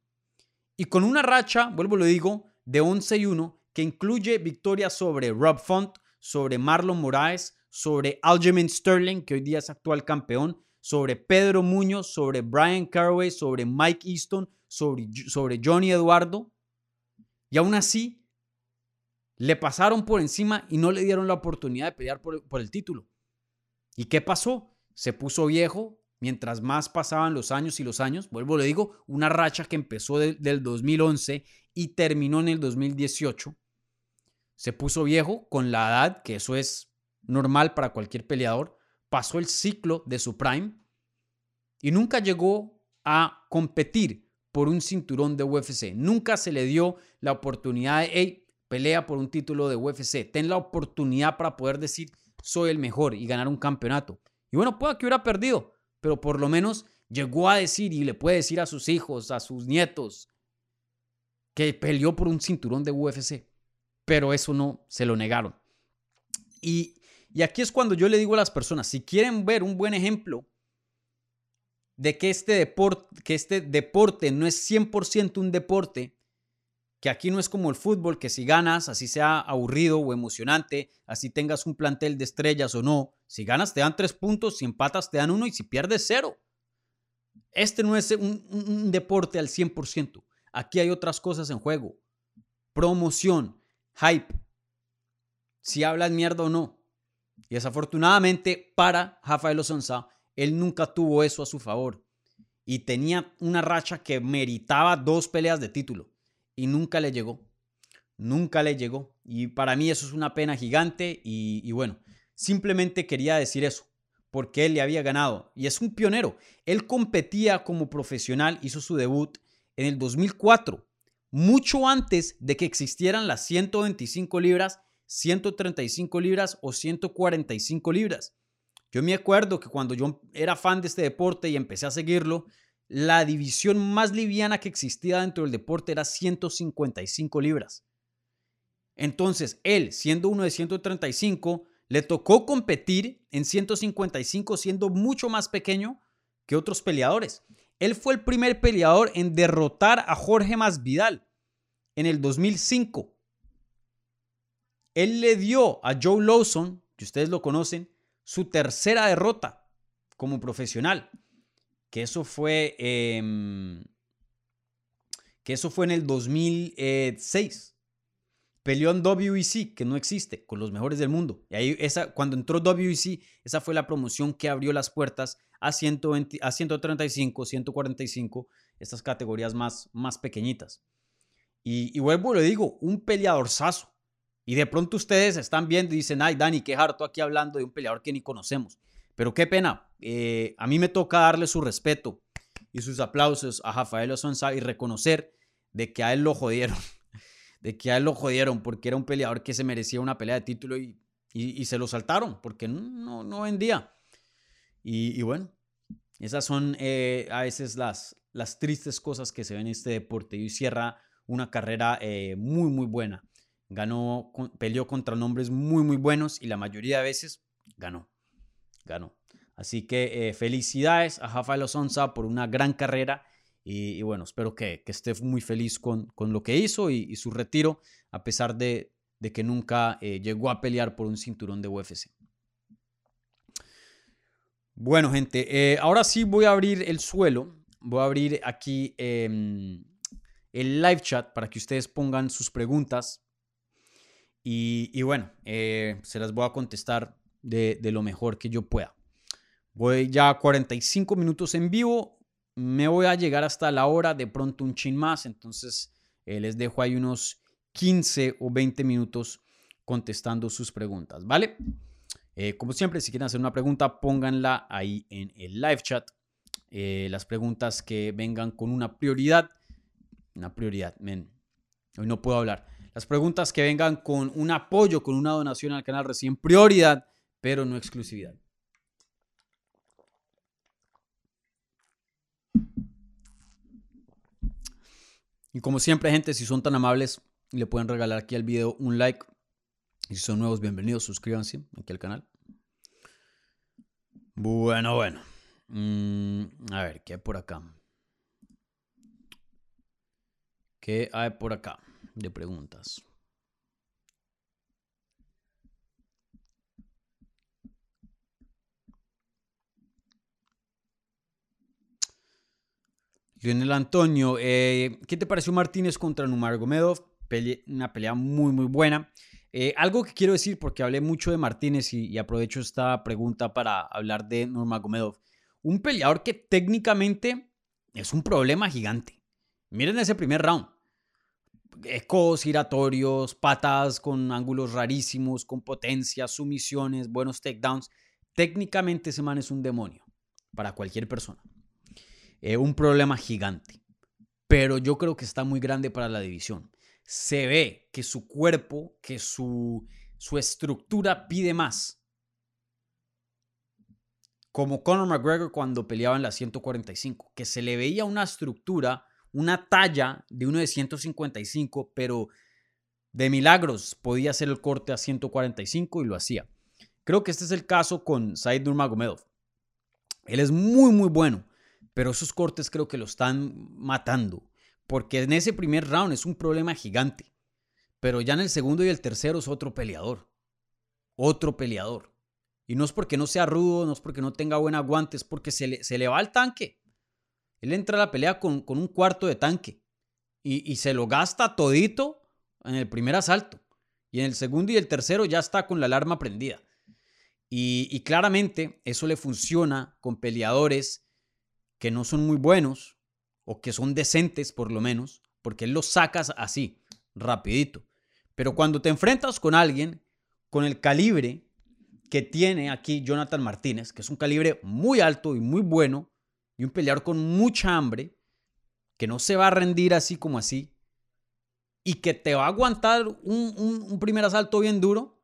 y con una racha, vuelvo lo digo, de 11 y 1 que incluye victorias sobre Rob Font, sobre Marlon Moraes, sobre Aljamain Sterling, que hoy día es actual campeón, sobre Pedro Muñoz, sobre Brian Caraway, sobre Mike Easton, sobre, sobre Johnny Eduardo. Y aún así, le pasaron por encima y no le dieron la oportunidad de pelear por, el título. ¿Y qué pasó? Se puso viejo mientras más pasaban los años y los años. Vuelvo, le digo, una racha que empezó del 2011 y terminó en el 2018. Se puso viejo con la edad, que eso es normal para cualquier peleador. Pasó el ciclo de su prime y nunca llegó a competir por un cinturón de UFC. Nunca se le dio la oportunidad de, pelea por un título de UFC, ten la oportunidad para poder decir soy el mejor y ganar un campeonato. Y bueno, puede que hubiera perdido, pero por lo menos llegó a decir y le puede decir a sus hijos, a sus nietos, que peleó por un cinturón de UFC. Pero eso no, se lo negaron. Y, y aquí es cuando yo le digo a las personas, si quieren ver un buen ejemplo de que este deporte, que este deporte no es 100% un deporte, que aquí no es como el fútbol, que si ganas, así sea aburrido o emocionante, así tengas un plantel de estrellas o no, si ganas te dan tres puntos, si empatas te dan uno y si pierdes cero. Este no es un, deporte al 100%. Aquí hay otras cosas en juego. Promoción, hype, si hablas mierda o no. Y desafortunadamente para Rafael Osonza, él nunca tuvo eso a su favor. Y tenía una racha que meritaba dos peleas de título y nunca le llegó. Nunca le llegó. Y para mí eso es una pena gigante y, bueno, simplemente quería decir eso, porque él le había ganado y es un pionero. Él competía como profesional, hizo su debut en el 2004, mucho antes de que existieran las 125 libras, 135 libras o 145 libras. Yo me acuerdo que cuando yo era fan de este deporte y empecé a seguirlo, la división más liviana que existía dentro del deporte era 155 libras. Entonces, él, siendo uno de 135, le tocó competir en 155 siendo mucho más pequeño que otros peleadores. Él fue el primer peleador en derrotar a Jorge Masvidal en el 2005. Él le dio a Joe Lawson, que ustedes lo conocen, su tercera derrota como profesional que eso fue, em, que eso fue en el 2006. Peleó en WEC, que no existe, con los mejores del mundo. Y ahí, esa, cuando entró WEC, esa fue la promoción que abrió las puertas a, 120, a 135, 145, estas categorías más, más pequeñitas. Y, y vuelvo, le digo, un peleador saso. Y de pronto ustedes están viendo y dicen, ay, Dani, qué harto aquí hablando de un peleador que ni conocemos. Pero qué pena, eh, a mí me toca darle su respeto y sus aplausos a Rafael Osonza y reconocer de que a él lo jodieron, [laughs] de que a él lo jodieron porque era un peleador que se merecía una pelea de título y, se lo saltaron porque no, no vendía. Y, bueno, esas son eh, a veces las, tristes cosas que se ven en este deporte. Y cierra una carrera eh, muy, muy buena. Ganó, peleó contra nombres muy, muy buenos y la mayoría de veces ganó Así que eh, felicidades a Rafael Osonza por una gran carrera y, bueno, espero que, esté muy feliz con, con lo que hizo y, su retiro, a pesar de, que nunca eh, llegó a pelear por un cinturón de UFC. Bueno, gente, eh, ahora sí voy a abrir el suelo. Voy a abrir aquí em, el live chat para que ustedes pongan sus preguntas. Y, bueno, se las voy a contestar de, lo mejor que yo pueda. Voy ya a 45 minutos en vivo. Me voy a llegar hasta la hora, de pronto un chin más. Entonces eh, les dejo ahí unos 15 o 20 minutos contestando sus preguntas, ¿vale? Eh, como siempre, si quieren hacer una pregunta, pónganla ahí en el live chat. las preguntas que vengan con una prioridad. Una prioridad, men. Hoy no puedo hablar. Las preguntas que vengan con un apoyo, con una donación al canal reciben prioridad, pero no exclusividad. Y como siempre, gente, si son tan amables, le pueden regalar aquí al video un like. Y si son nuevos, bienvenidos, suscríbanse aquí al canal. Bueno, bueno. Mm, a ver, ¿qué hay por acá? ¿Qué hay por acá? de preguntas. Lionel Antonio, eh, ¿qué te pareció Martínez contra Numargomedov? una pelea muy, muy buena. Eh, algo que quiero decir, porque hablé mucho de Martínez y, aprovecho esta pregunta para hablar de Nurmagomedov. Un peleador que técnicamente es un problema gigante. Miren ese primer round ecos giratorios, patas con ángulos rarísimos, con potencia, sumisiones, buenos takedowns. Técnicamente ese man es un demonio para cualquier persona. Es un problema gigante. Pero yo creo que está muy grande para la división. Se ve que su cuerpo, que su, su estructura pide más. Como Conor McGregor cuando peleaba en la 145, que se le veía una estructura una talla de uno de 155, pero de milagros podía hacer el corte a 145 y lo hacía. Creo que este es el caso con Said Nurmagomedov. Él es muy, muy bueno, pero esos cortes creo que lo están matando, porque en ese primer round es un problema gigante, pero ya en el segundo y el tercero es otro peleador, otro peleador. Y no es porque no sea rudo, no es porque no tenga buen aguante, es porque se le, se le va el tanque. Él entra a la pelea con, un cuarto de tanque y, se lo gasta todito en el primer asalto. Y en el segundo y el tercero ya está con la alarma prendida. Y, claramente eso le funciona con peleadores que no son muy buenos o que son decentes por lo menos, porque los sacas así, rapidito. Pero cuando te enfrentas con alguien con el calibre que tiene aquí Jonathan Martínez, que es un calibre muy alto y muy bueno, y un peleador con mucha hambre, que no se va a rendir así como así, y que te va a aguantar un, primer asalto bien duro,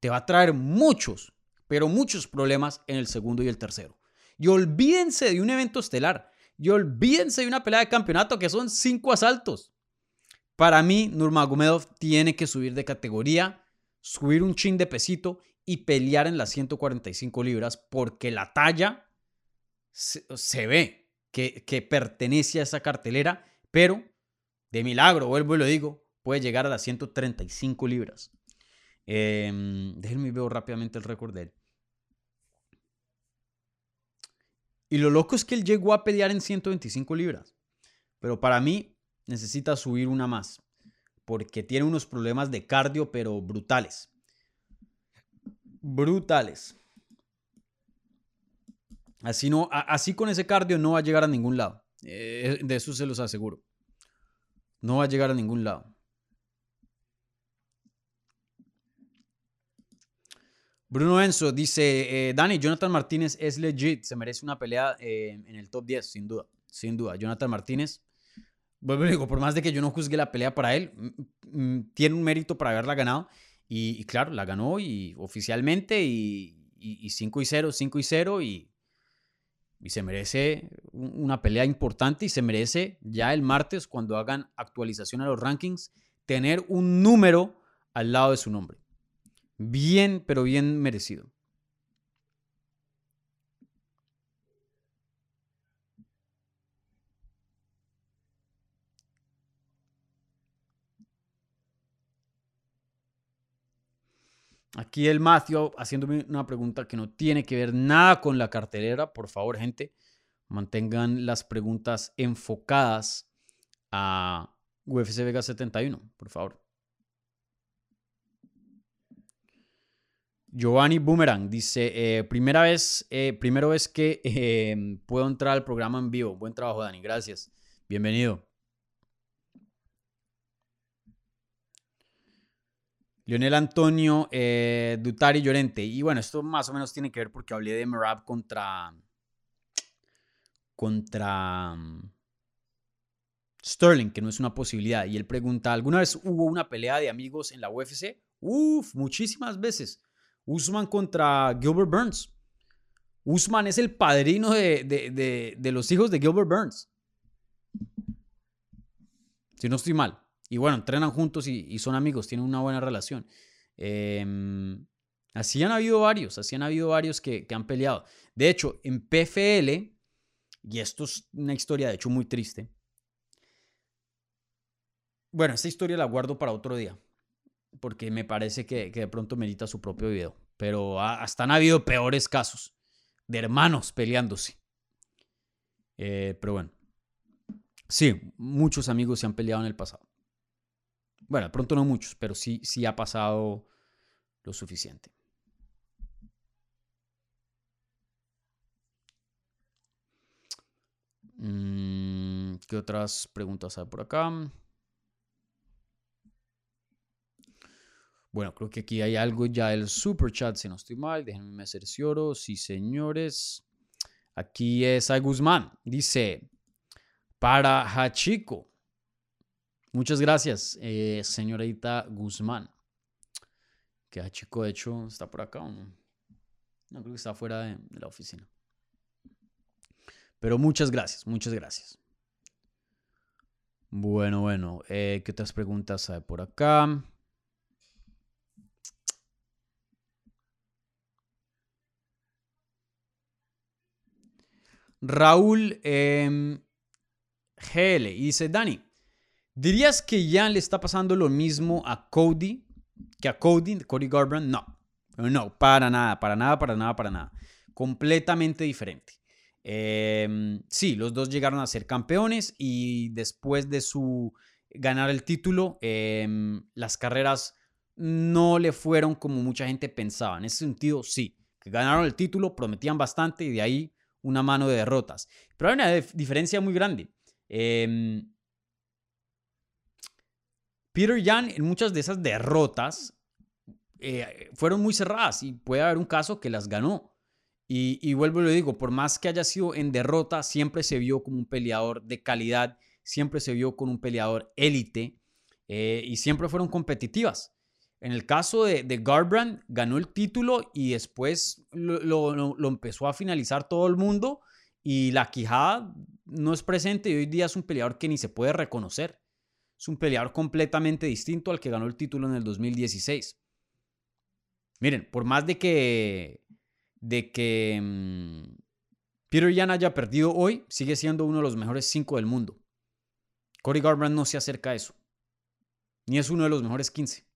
te va a traer muchos, pero muchos problemas en el segundo y el tercero. Y olvídense de un evento estelar. Y olvídense de una pelea de campeonato que son cinco asaltos. Para mí, Nurmagomedov tiene que subir de categoría, subir un chin de pesito y pelear en las 145 libras porque la talla se, ve que, pertenece a esa cartelera, pero de milagro, vuelvo y lo digo, puede llegar a las 135 libras. Eh, déjenme ver rápidamente el récord de él. Y lo loco es que él llegó a pelear en 125 libras. Pero para mí necesita subir una más. Porque tiene unos problemas de cardio, pero brutales. Brutales. Así, no, así con ese cardio no va a llegar a ningún lado. Eh, de eso se los aseguro. No va a llegar a ningún lado. Bruno Enzo dice, eh, Dani, Jonathan Martínez es legit, se merece una pelea eh, en el top 10, sin duda, sin duda. Jonathan Martínez, vuelvo digo, por más de que yo no juzgue la pelea para él, tiene un mérito para haberla ganado. Y, claro, la ganó y oficialmente y, y 5 y 0, 5 y 0 y y se merece una pelea importante y se merece ya el martes, cuando hagan actualización a los rankings, tener un número al lado de su nombre. Bien, pero bien merecido. Aquí el Matthew haciéndome una pregunta que no tiene que ver nada con la cartelera. Por favor, gente, mantengan las preguntas enfocadas a UFC Vegas 71, por favor. Giovanni Boomerang dice, eh, primera vez, eh, primero es que em, puedo entrar al programa en vivo. Buen trabajo, Dani. Gracias. Bienvenido. Lionel Antonio eh, Dutari Llorente. Y bueno, esto más o menos tiene que ver porque hablé de Merab contra. contra. Mm, Sterling, que no es una posibilidad. Y él pregunta: ¿alguna vez hubo una pelea de amigos en la UFC? Uf, muchísimas veces. Usman contra Gilbert Burns. Usman es el padrino de, los hijos de Gilbert Burns. Si no estoy mal. Y bueno, entrenan juntos y, son amigos, tienen una buena relación. Em, así han habido varios, así han habido varios que, que han peleado. De hecho, en PFL, y esto es una historia de hecho muy triste. Bueno, esta historia la guardo para otro día porque me parece que, de pronto merita su propio video. Pero hasta han habido peores casos de hermanos peleándose. Eh, pero bueno, sí, muchos amigos se han peleado en el pasado. Bueno, de pronto no muchos, pero sí, sí ha pasado lo suficiente. Mm, ¿Qué otras preguntas hay por acá? Bueno, creo que aquí hay algo ya del super chat, si no estoy mal. Déjenme cercioro. Sí, señores. Aquí es a Guzmán. Dice, para Hachiko. Muchas gracias, eh, señorita Guzmán. Que Hachiko, de hecho, está por acá o no. No, creo que está fuera de, la oficina. Pero muchas gracias, muchas gracias. Bueno, bueno. Eh, ¿Qué otras preguntas hay por acá? Raúl em, GL y dice, Dani, ¿dirías que ya le está pasando lo mismo a Cody que a Cody, Cody Garbrandt? No, no, para nada, para nada, para nada, para nada. Completamente diferente. Em, sí, los dos llegaron a ser campeones y después de su ganar el título, em, las carreras no le fueron como mucha gente pensaba. En ese sentido, sí, que ganaron el título, prometían bastante y de ahí una mano de derrotas. Pero hay una diferencia muy grande. Em, Peter Jan en muchas de esas derrotas eh, fueron muy cerradas y puede haber un caso que las ganó. Y, vuelvo y lo digo, por más que haya sido en derrota, siempre se vio como un peleador de calidad, siempre se vio con un peleador élite eh, y siempre fueron competitivas. En el caso de, de ganó el título y después lo, empezó a finalizar todo el mundo y la quijada no es presente y hoy día es un peleador que ni se puede reconocer. Es un peleador completamente distinto al que ganó el título en el 2016. Miren, por más de que, de que mm, Peter Yan haya perdido hoy, sigue siendo uno de los mejores cinco del mundo. Cody Garbrandt no se acerca a eso. Ni es uno de los mejores 15.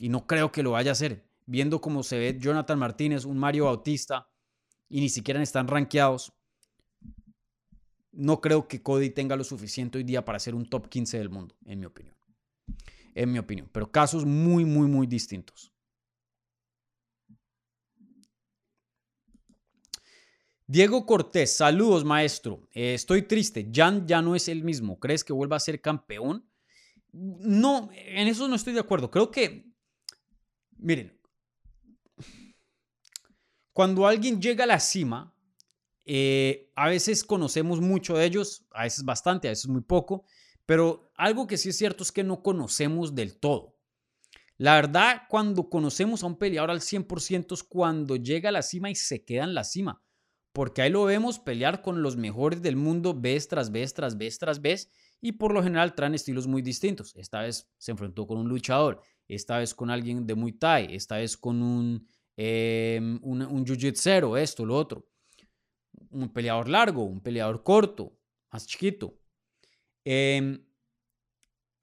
Y no creo que lo vaya a hacer. Viendo cómo se ve Jonathan Martínez, un Mario Bautista, y ni siquiera están rankeados. No creo que Cody tenga lo suficiente hoy día para ser un top 15 del mundo, en mi opinión. En mi opinión. Pero casos muy, muy, muy distintos. Diego Cortés, saludos maestro. Eh, estoy triste. Jan ya no es el mismo. ¿Crees que vuelva a ser campeón? No, en eso no estoy de acuerdo. Creo que Miren, cuando alguien llega a la cima, eh, a veces conocemos mucho de ellos, a veces bastante, a veces muy poco, pero algo que sí es cierto es que no conocemos del todo. La verdad, cuando conocemos a un peleador al 100% es cuando llega a la cima y se queda en la cima, porque ahí lo vemos pelear con los mejores del mundo vez tras vez, tras vez, tras vez, y por lo general traen estilos muy distintos. Esta vez se enfrentó con un luchador, esta vez con alguien de Muay Thai, esta vez con un, eh, un, un jiu esto, lo otro. Un peleador largo, un peleador corto, más chiquito. Em,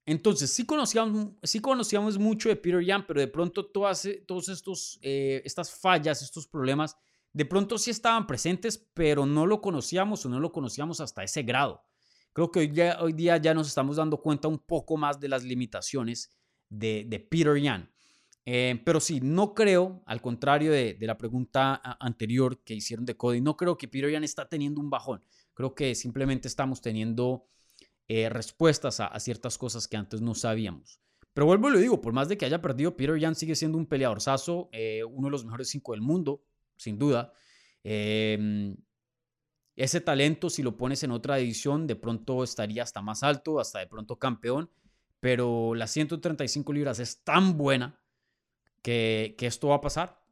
Entonces, sí conocíamos, sí conocíamos mucho de Peter Yan, pero de pronto todas, todos estos, eh, estas fallas, estos problemas, de pronto sí estaban presentes, pero no lo conocíamos o no lo conocíamos hasta ese grado. Creo que hoy día, hoy día ya nos estamos dando cuenta un poco más de las limitaciones de, Peter Yan. Eh, pero sí, no creo, al contrario de, la pregunta anterior que hicieron de Cody, no creo que Peter Yan está teniendo un bajón. Creo que simplemente estamos teniendo eh, respuestas a, ciertas cosas que antes no sabíamos. Pero vuelvo y lo digo, por más de que haya perdido, Peter Yan sigue siendo un peleador saso, eh, uno de los mejores cinco del mundo, sin duda. Em, ese talento, si lo pones en otra edición, de pronto estaría hasta más alto, hasta de pronto campeón. Pero las 135 libras es tan buena que, esto va a pasar.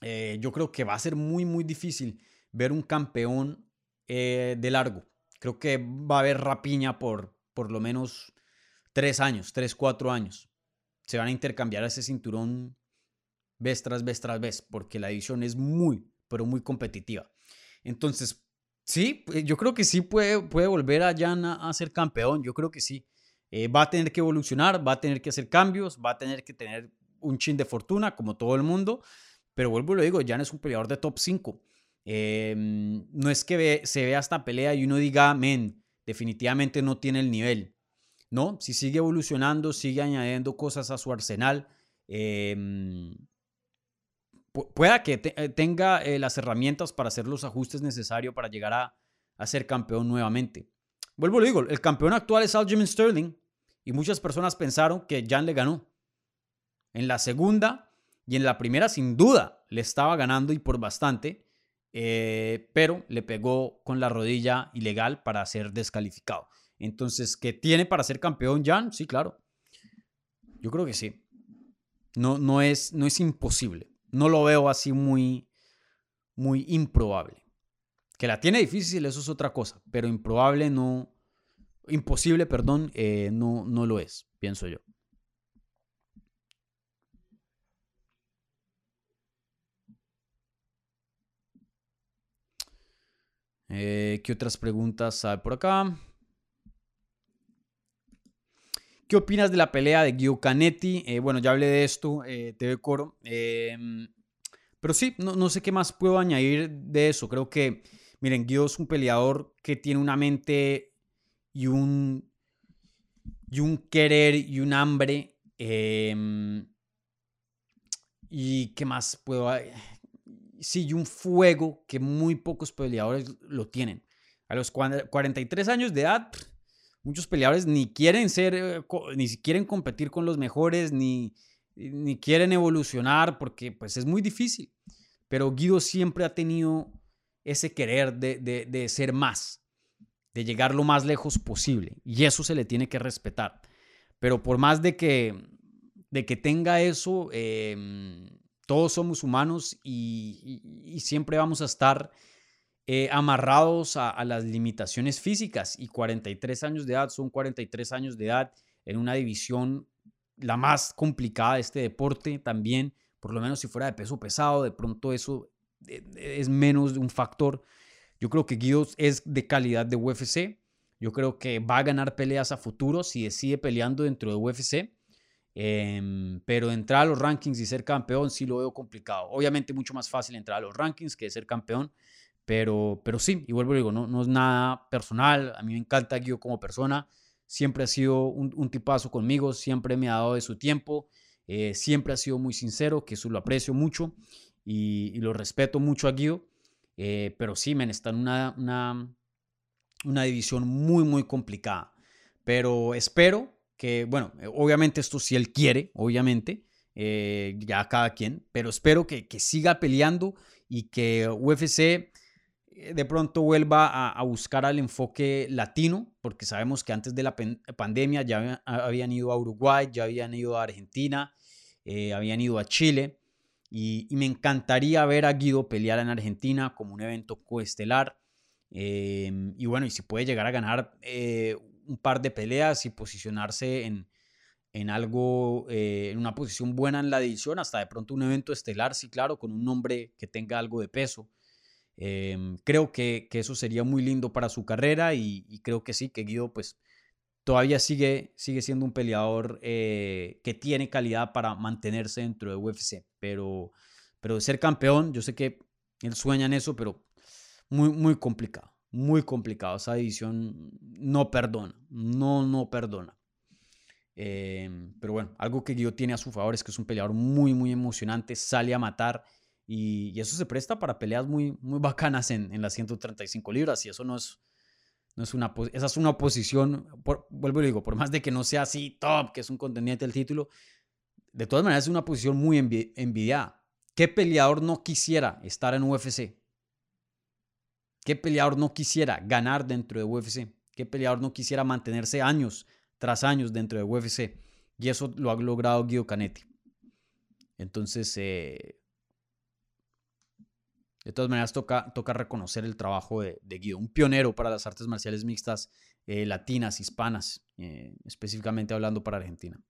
Eh, yo creo que va a ser muy, muy difícil ver un campeón de largo. Creo que va a haber rapiña por por lo menos tres años, tres, cuatro años. Se van a intercambiar ese cinturón vez tras vez tras vez, porque la división es muy, pero muy competitiva. Entonces, sí, eh, yo creo que sí puede, puede volver a Jan a, ser campeón, yo creo que sí. Eh, va a tener que evolucionar, va a tener que hacer cambios, va a tener que tener un chin de fortuna, como todo el mundo. Pero vuelvo y lo digo, Jan es un peleador de top 5. Em, no es que se vea esta pelea y uno diga, men, definitivamente no tiene el nivel. No, si sigue evolucionando, sigue añadiendo cosas a su arsenal, em, pueda que eh, tenga eh, las herramientas para hacer los ajustes necesarios para llegar a, ser campeón nuevamente. Vuelvo lo digo, el campeón actual es Aljamain Sterling y muchas personas pensaron que Jan le ganó. En la segunda y en la primera sin duda le estaba ganando y por bastante. Eh, pero le pegó con la rodilla ilegal para ser descalificado. Entonces, ¿qué tiene para ser campeón Jan? Sí, claro. Yo creo que sí. No, no, es, no es imposible. No lo veo así muy, muy improbable. Que la tiene difícil, eso es otra cosa, pero improbable no, imposible, perdón, eh, no, no lo es, pienso yo. Eh, ¿Qué otras preguntas hay por acá? ¿Qué opinas de la pelea de Guido Canetti? Eh, bueno, ya hablé de esto, eh, TV Coro. Pero sí, no, sé qué más puedo añadir de eso. Creo que, miren, Guido es un peleador que tiene una mente y un, y un querer y un hambre. Em, ¿Y qué más puedo sí, y un fuego que muy pocos peleadores lo tienen. A los 43 años de edad, muchos peleadores ni quieren ser, eh, ni quieren competir con los mejores, ni, ni quieren evolucionar, porque pues es muy difícil. Pero Guido siempre ha tenido ese querer de, de, ser más, de llegar lo más lejos posible. Y eso se le tiene que respetar. Pero por más de que, de que tenga eso, eh, todos somos humanos y, siempre vamos a estar eh, amarrados a, las limitaciones físicas y 43 años de edad son 43 años de edad en una división la más complicada de este deporte también, por lo menos si fuera de peso pesado, de pronto eso eh, es menos de un factor. Yo creo que Guido es de calidad de UFC. Yo creo que va a ganar peleas a futuro si decide peleando dentro de UFC. Em, pero entrar a los rankings y ser campeón sí lo veo complicado. Obviamente mucho más fácil entrar a los rankings que ser campeón, pero, pero sí, y vuelvo a digo, no, no es nada personal. A mí me encanta Guido como persona. Siempre ha sido un, tipazo conmigo, siempre me ha dado de su tiempo, eh, siempre ha sido muy sincero, que eso lo aprecio mucho y, lo respeto mucho a Guido. Eh, pero sí, men, está en una, una, división muy, muy complicada. Pero espero que, bueno, eh, obviamente esto si él quiere, obviamente, eh, ya cada quien, pero espero que, siga peleando y que UFC de pronto vuelva a, buscar al enfoque latino, porque sabemos que antes de la pandemia ya habían ido a Uruguay, ya habían ido a Argentina, habían ido a Chile, y, me encantaría ver a Guido pelear en Argentina como un evento coestelar. y bueno, y si puede llegar a ganar un par de peleas y posicionarse en, en algo, eh, en una posición buena en la edición, hasta de pronto un evento estelar, sí, claro, con un nombre que tenga algo de peso. Em, creo que, eso sería muy lindo para su carrera y, creo que sí, que Guido pues todavía sigue, sigue siendo un peleador eh, que tiene calidad para mantenerse dentro de UFC. Pero, pero ser campeón, yo sé que él sueña en eso, pero muy, muy complicado. Muy complicado. Esa división no perdona. No, no perdona. Em, pero bueno, algo que Guido tiene a su favor es que es un peleador muy, muy emocionante. Sale a matar. Y, eso se presta para peleas muy, muy bacanas en, en las 135 libras. Y eso no es, no es una, esa es una posición, vuelvo y digo, por más de que no sea así top, que es un contendiente del título, de todas maneras es una posición muy envidiada. ¿Qué peleador no quisiera estar en UFC? ¿Qué peleador no quisiera ganar dentro de UFC? ¿Qué peleador no quisiera mantenerse años tras años dentro de UFC? Y eso lo ha logrado Guido Canetti. Entonces, eh, de todas maneras, toca, toca reconocer el trabajo de, Guido, un pionero para las artes marciales mixtas eh, latinas, hispanas, eh, específicamente hablando para Argentina.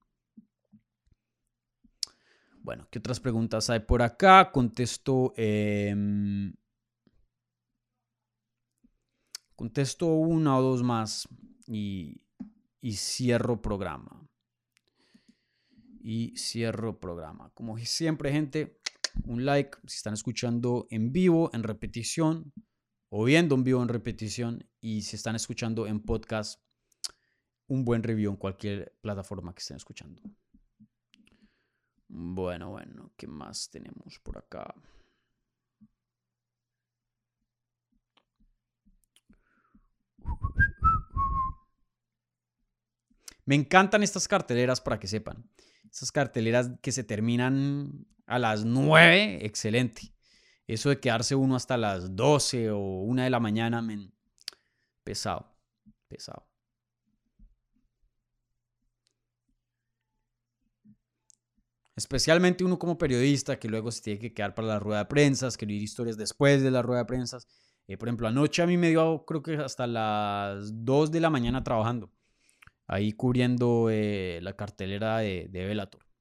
Bueno, ¿qué otras preguntas hay por acá? Contesto. Em, contesto una o dos más y, y cierro programa. Y cierro programa. Como siempre, gente, un like si están escuchando en vivo, en repetición, o viendo en vivo en repetición, y si están escuchando en podcast, un buen review en cualquier plataforma que estén escuchando. Bueno, bueno, ¿qué más tenemos por acá? Me encantan estas carteleras para que sepan. Esas carteleras que se terminan a las 9, excelente. Eso de quedarse uno hasta las 12 o 1 de la mañana, men, pesado, pesado. Especialmente uno como periodista que luego se tiene que quedar para la rueda de prensa, escribir historias después de la rueda de prensa. Eh, por ejemplo, anoche a mí me dio, creo que hasta las 2 de la mañana trabajando, ahí cubriendo eh, la cartelera de, de Velator.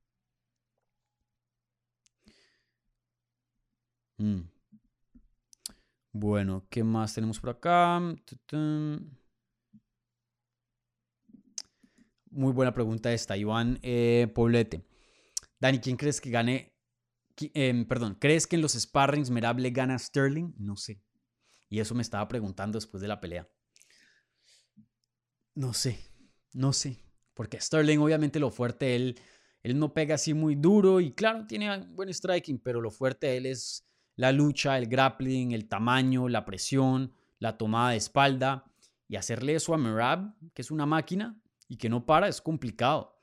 Mm. Bueno, ¿qué más tenemos por acá? Muy buena pregunta esta, Iván eh, Poblete. Dani, ¿quién crees que gane? Em, perdón, ¿crees que en los sparrings Merable gana Sterling? No sé. Y eso me estaba preguntando después de la pelea. No sé, no sé. Porque Sterling, obviamente, lo fuerte él, él no pega así muy duro y claro, tiene buen striking, pero lo fuerte él es la lucha, el grappling, el tamaño, la presión, la tomada de espalda. Y hacerle eso a Merab, que es una máquina y que no para, es complicado.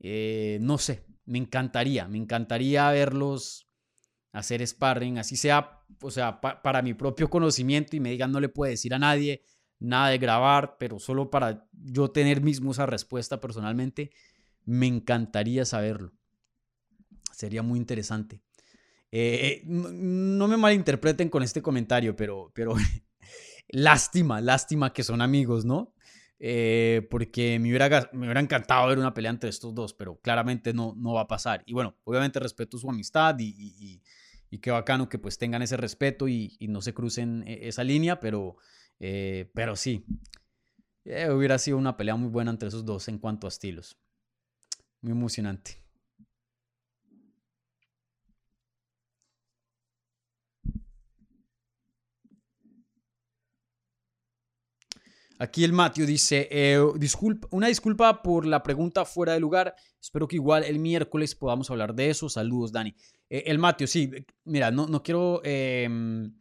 Eh, no sé, me encantaría, me encantaría verlos hacer sparring, así sea, o sea, para mi propio conocimiento y me digan no le puede decir a nadie nada de grabar, pero solo para yo tener mismo esa respuesta personalmente, me encantaría saberlo. Sería muy interesante. Eh, no, me malinterpreten con este comentario, pero, pero [laughs] lástima, lástima que son amigos, ¿no? Eh, porque me hubiera, me hubiera encantado ver una pelea entre estos dos, pero claramente no, no va a pasar. Y bueno, obviamente respeto su amistad y, y, y, qué bacano que pues tengan ese respeto y, no se crucen eh, esa línea, pero, pero sí, hubiera sido una pelea muy buena entre esos dos en cuanto a estilos. Muy emocionante. Aquí el Matthew dice, eh, disculpa, una disculpa por la pregunta fuera de lugar. Espero que igual el miércoles podamos hablar de eso. Saludos, Dani. Eh, el Matthew, sí, mira, no, no quiero... Em,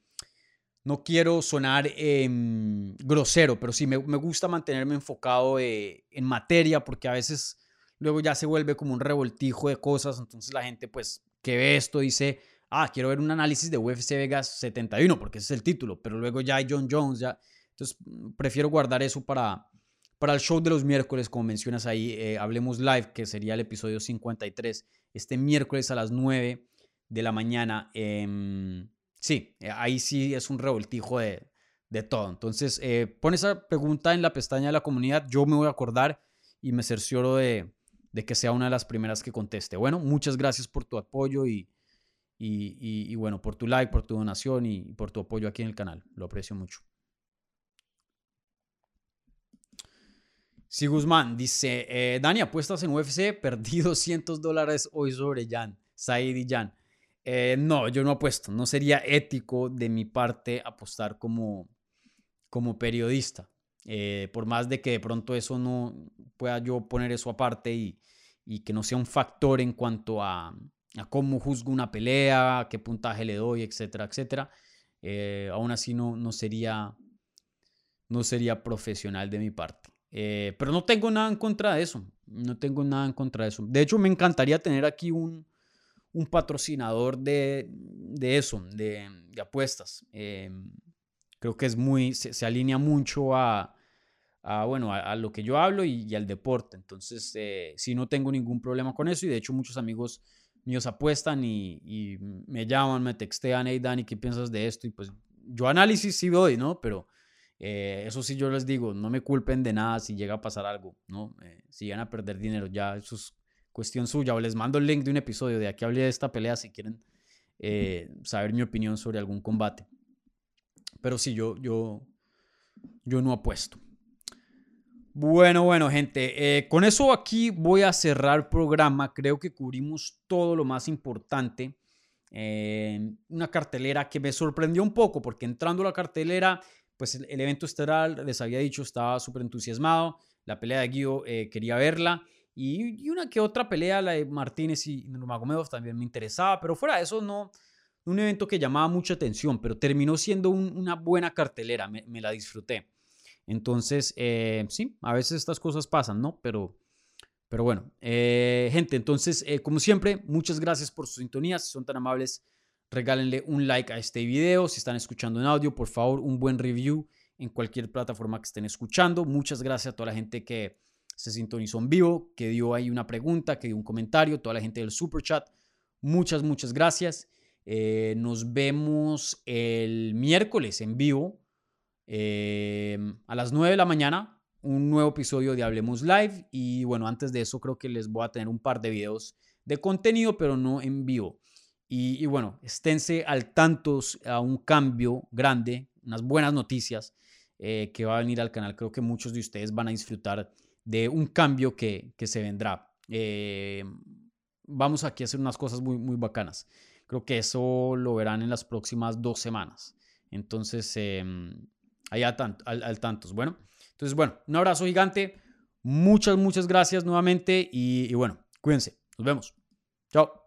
no quiero sonar em, grosero, pero sí me, me, gusta mantenerme enfocado eh, en materia porque a veces luego ya se vuelve como un revoltijo de cosas. Entonces la gente pues que ve esto dice, ah, quiero ver un análisis de UFC Vegas 71 porque ese es el título, pero luego ya hay John Jones, ya entonces, mm, prefiero guardar eso para, para el show de los miércoles, como mencionas ahí, eh, Hablemos Live, que sería el episodio 53, este miércoles a las 9 de la mañana. Em, sí, eh, ahí sí es un revoltijo de, de todo. Entonces, eh, pon esa pregunta en la pestaña de la comunidad, yo me voy a acordar y me cercioro de, de que sea una de las primeras que conteste. Bueno, muchas gracias por tu apoyo y, y, y bueno, por tu like, por tu donación y por tu apoyo aquí en el canal. Lo aprecio mucho. Sí, Guzmán dice, eh, Dani, apuestas en UFC, [laughs] perdí 200 dólares hoy sobre Jan, Said y Jan. Eh, no, yo no apuesto, no sería ético de mi parte apostar como, como periodista. Eh, por más de que de pronto eso no pueda yo poner eso aparte y, y que no sea un factor en cuanto a, a, cómo juzgo una pelea, qué puntaje le doy, etcétera, etcétera. aún así no, no, sería, no sería profesional de mi parte. Eh, pero no tengo nada en contra de eso. No tengo nada en contra de eso. De hecho, me encantaría tener aquí un, un patrocinador de, de eso, de, de apuestas. Eh, creo que es muy, se, alinea mucho a, a bueno, a, lo que yo hablo y, al deporte. Entonces, eh, sí, no tengo ningún problema con eso. Y de hecho, muchos amigos míos apuestan y, y me llaman, me textean, hey Dani, ¿qué piensas de esto? Y pues yo análisis sí doy, ¿no? Pero eh, eso sí yo les digo, no me culpen de nada si llega a pasar algo, ¿no? Eh, si llegan a perder dinero, ya eso es cuestión suya. O les mando el link de un episodio de aquí hablé de esta pelea si quieren eh, saber mi opinión sobre algún combate. Pero sí, yo, yo, yo no apuesto. Bueno, bueno, gente, con eso aquí voy a cerrar el programa. Creo que cubrimos todo lo más importante. una cartelera que me sorprendió un poco porque entrando a la cartelera pues el, evento estelar, les había dicho, estaba súper entusiasmado. La pelea de Guido eh, quería verla. Y, una que otra pelea, la de Martínez y Nurmagomedov, también me interesaba. Pero fuera de eso, no. Un evento que llamaba mucha atención, pero terminó siendo una buena cartelera. Me, la disfruté. Entonces, eh, sí, a veces estas cosas pasan, ¿no? Pero, pero bueno, eh, gente, entonces, como siempre, muchas gracias por sus sintonías. son tan amables regálenle un like a este video. Si están escuchando en audio, por favor, un buen review en cualquier plataforma que estén escuchando. Muchas gracias a toda la gente que se sintonizó en vivo, que dio ahí una pregunta, que dio un comentario, toda la gente del super chat. Muchas, muchas gracias. Eh, nos vemos el miércoles en vivo eh, a las 9 de la mañana. Un nuevo episodio de Hablemos Live. Y bueno, antes de eso creo que les voy a tener un par de videos de contenido, pero no en vivo. Y, bueno, esténse al tanto a un cambio grande, unas buenas noticias eh, que va a venir al canal. Creo que muchos de ustedes van a disfrutar de un cambio que, que se vendrá. Eh, vamos aquí a hacer unas cosas muy, muy bacanas. Creo que eso lo verán en las próximas dos semanas. Entonces, eh, allá al, al tantos. Bueno, entonces, bueno, un abrazo gigante. Muchas, muchas gracias nuevamente y bueno, cuídense. Nos vemos. Chao.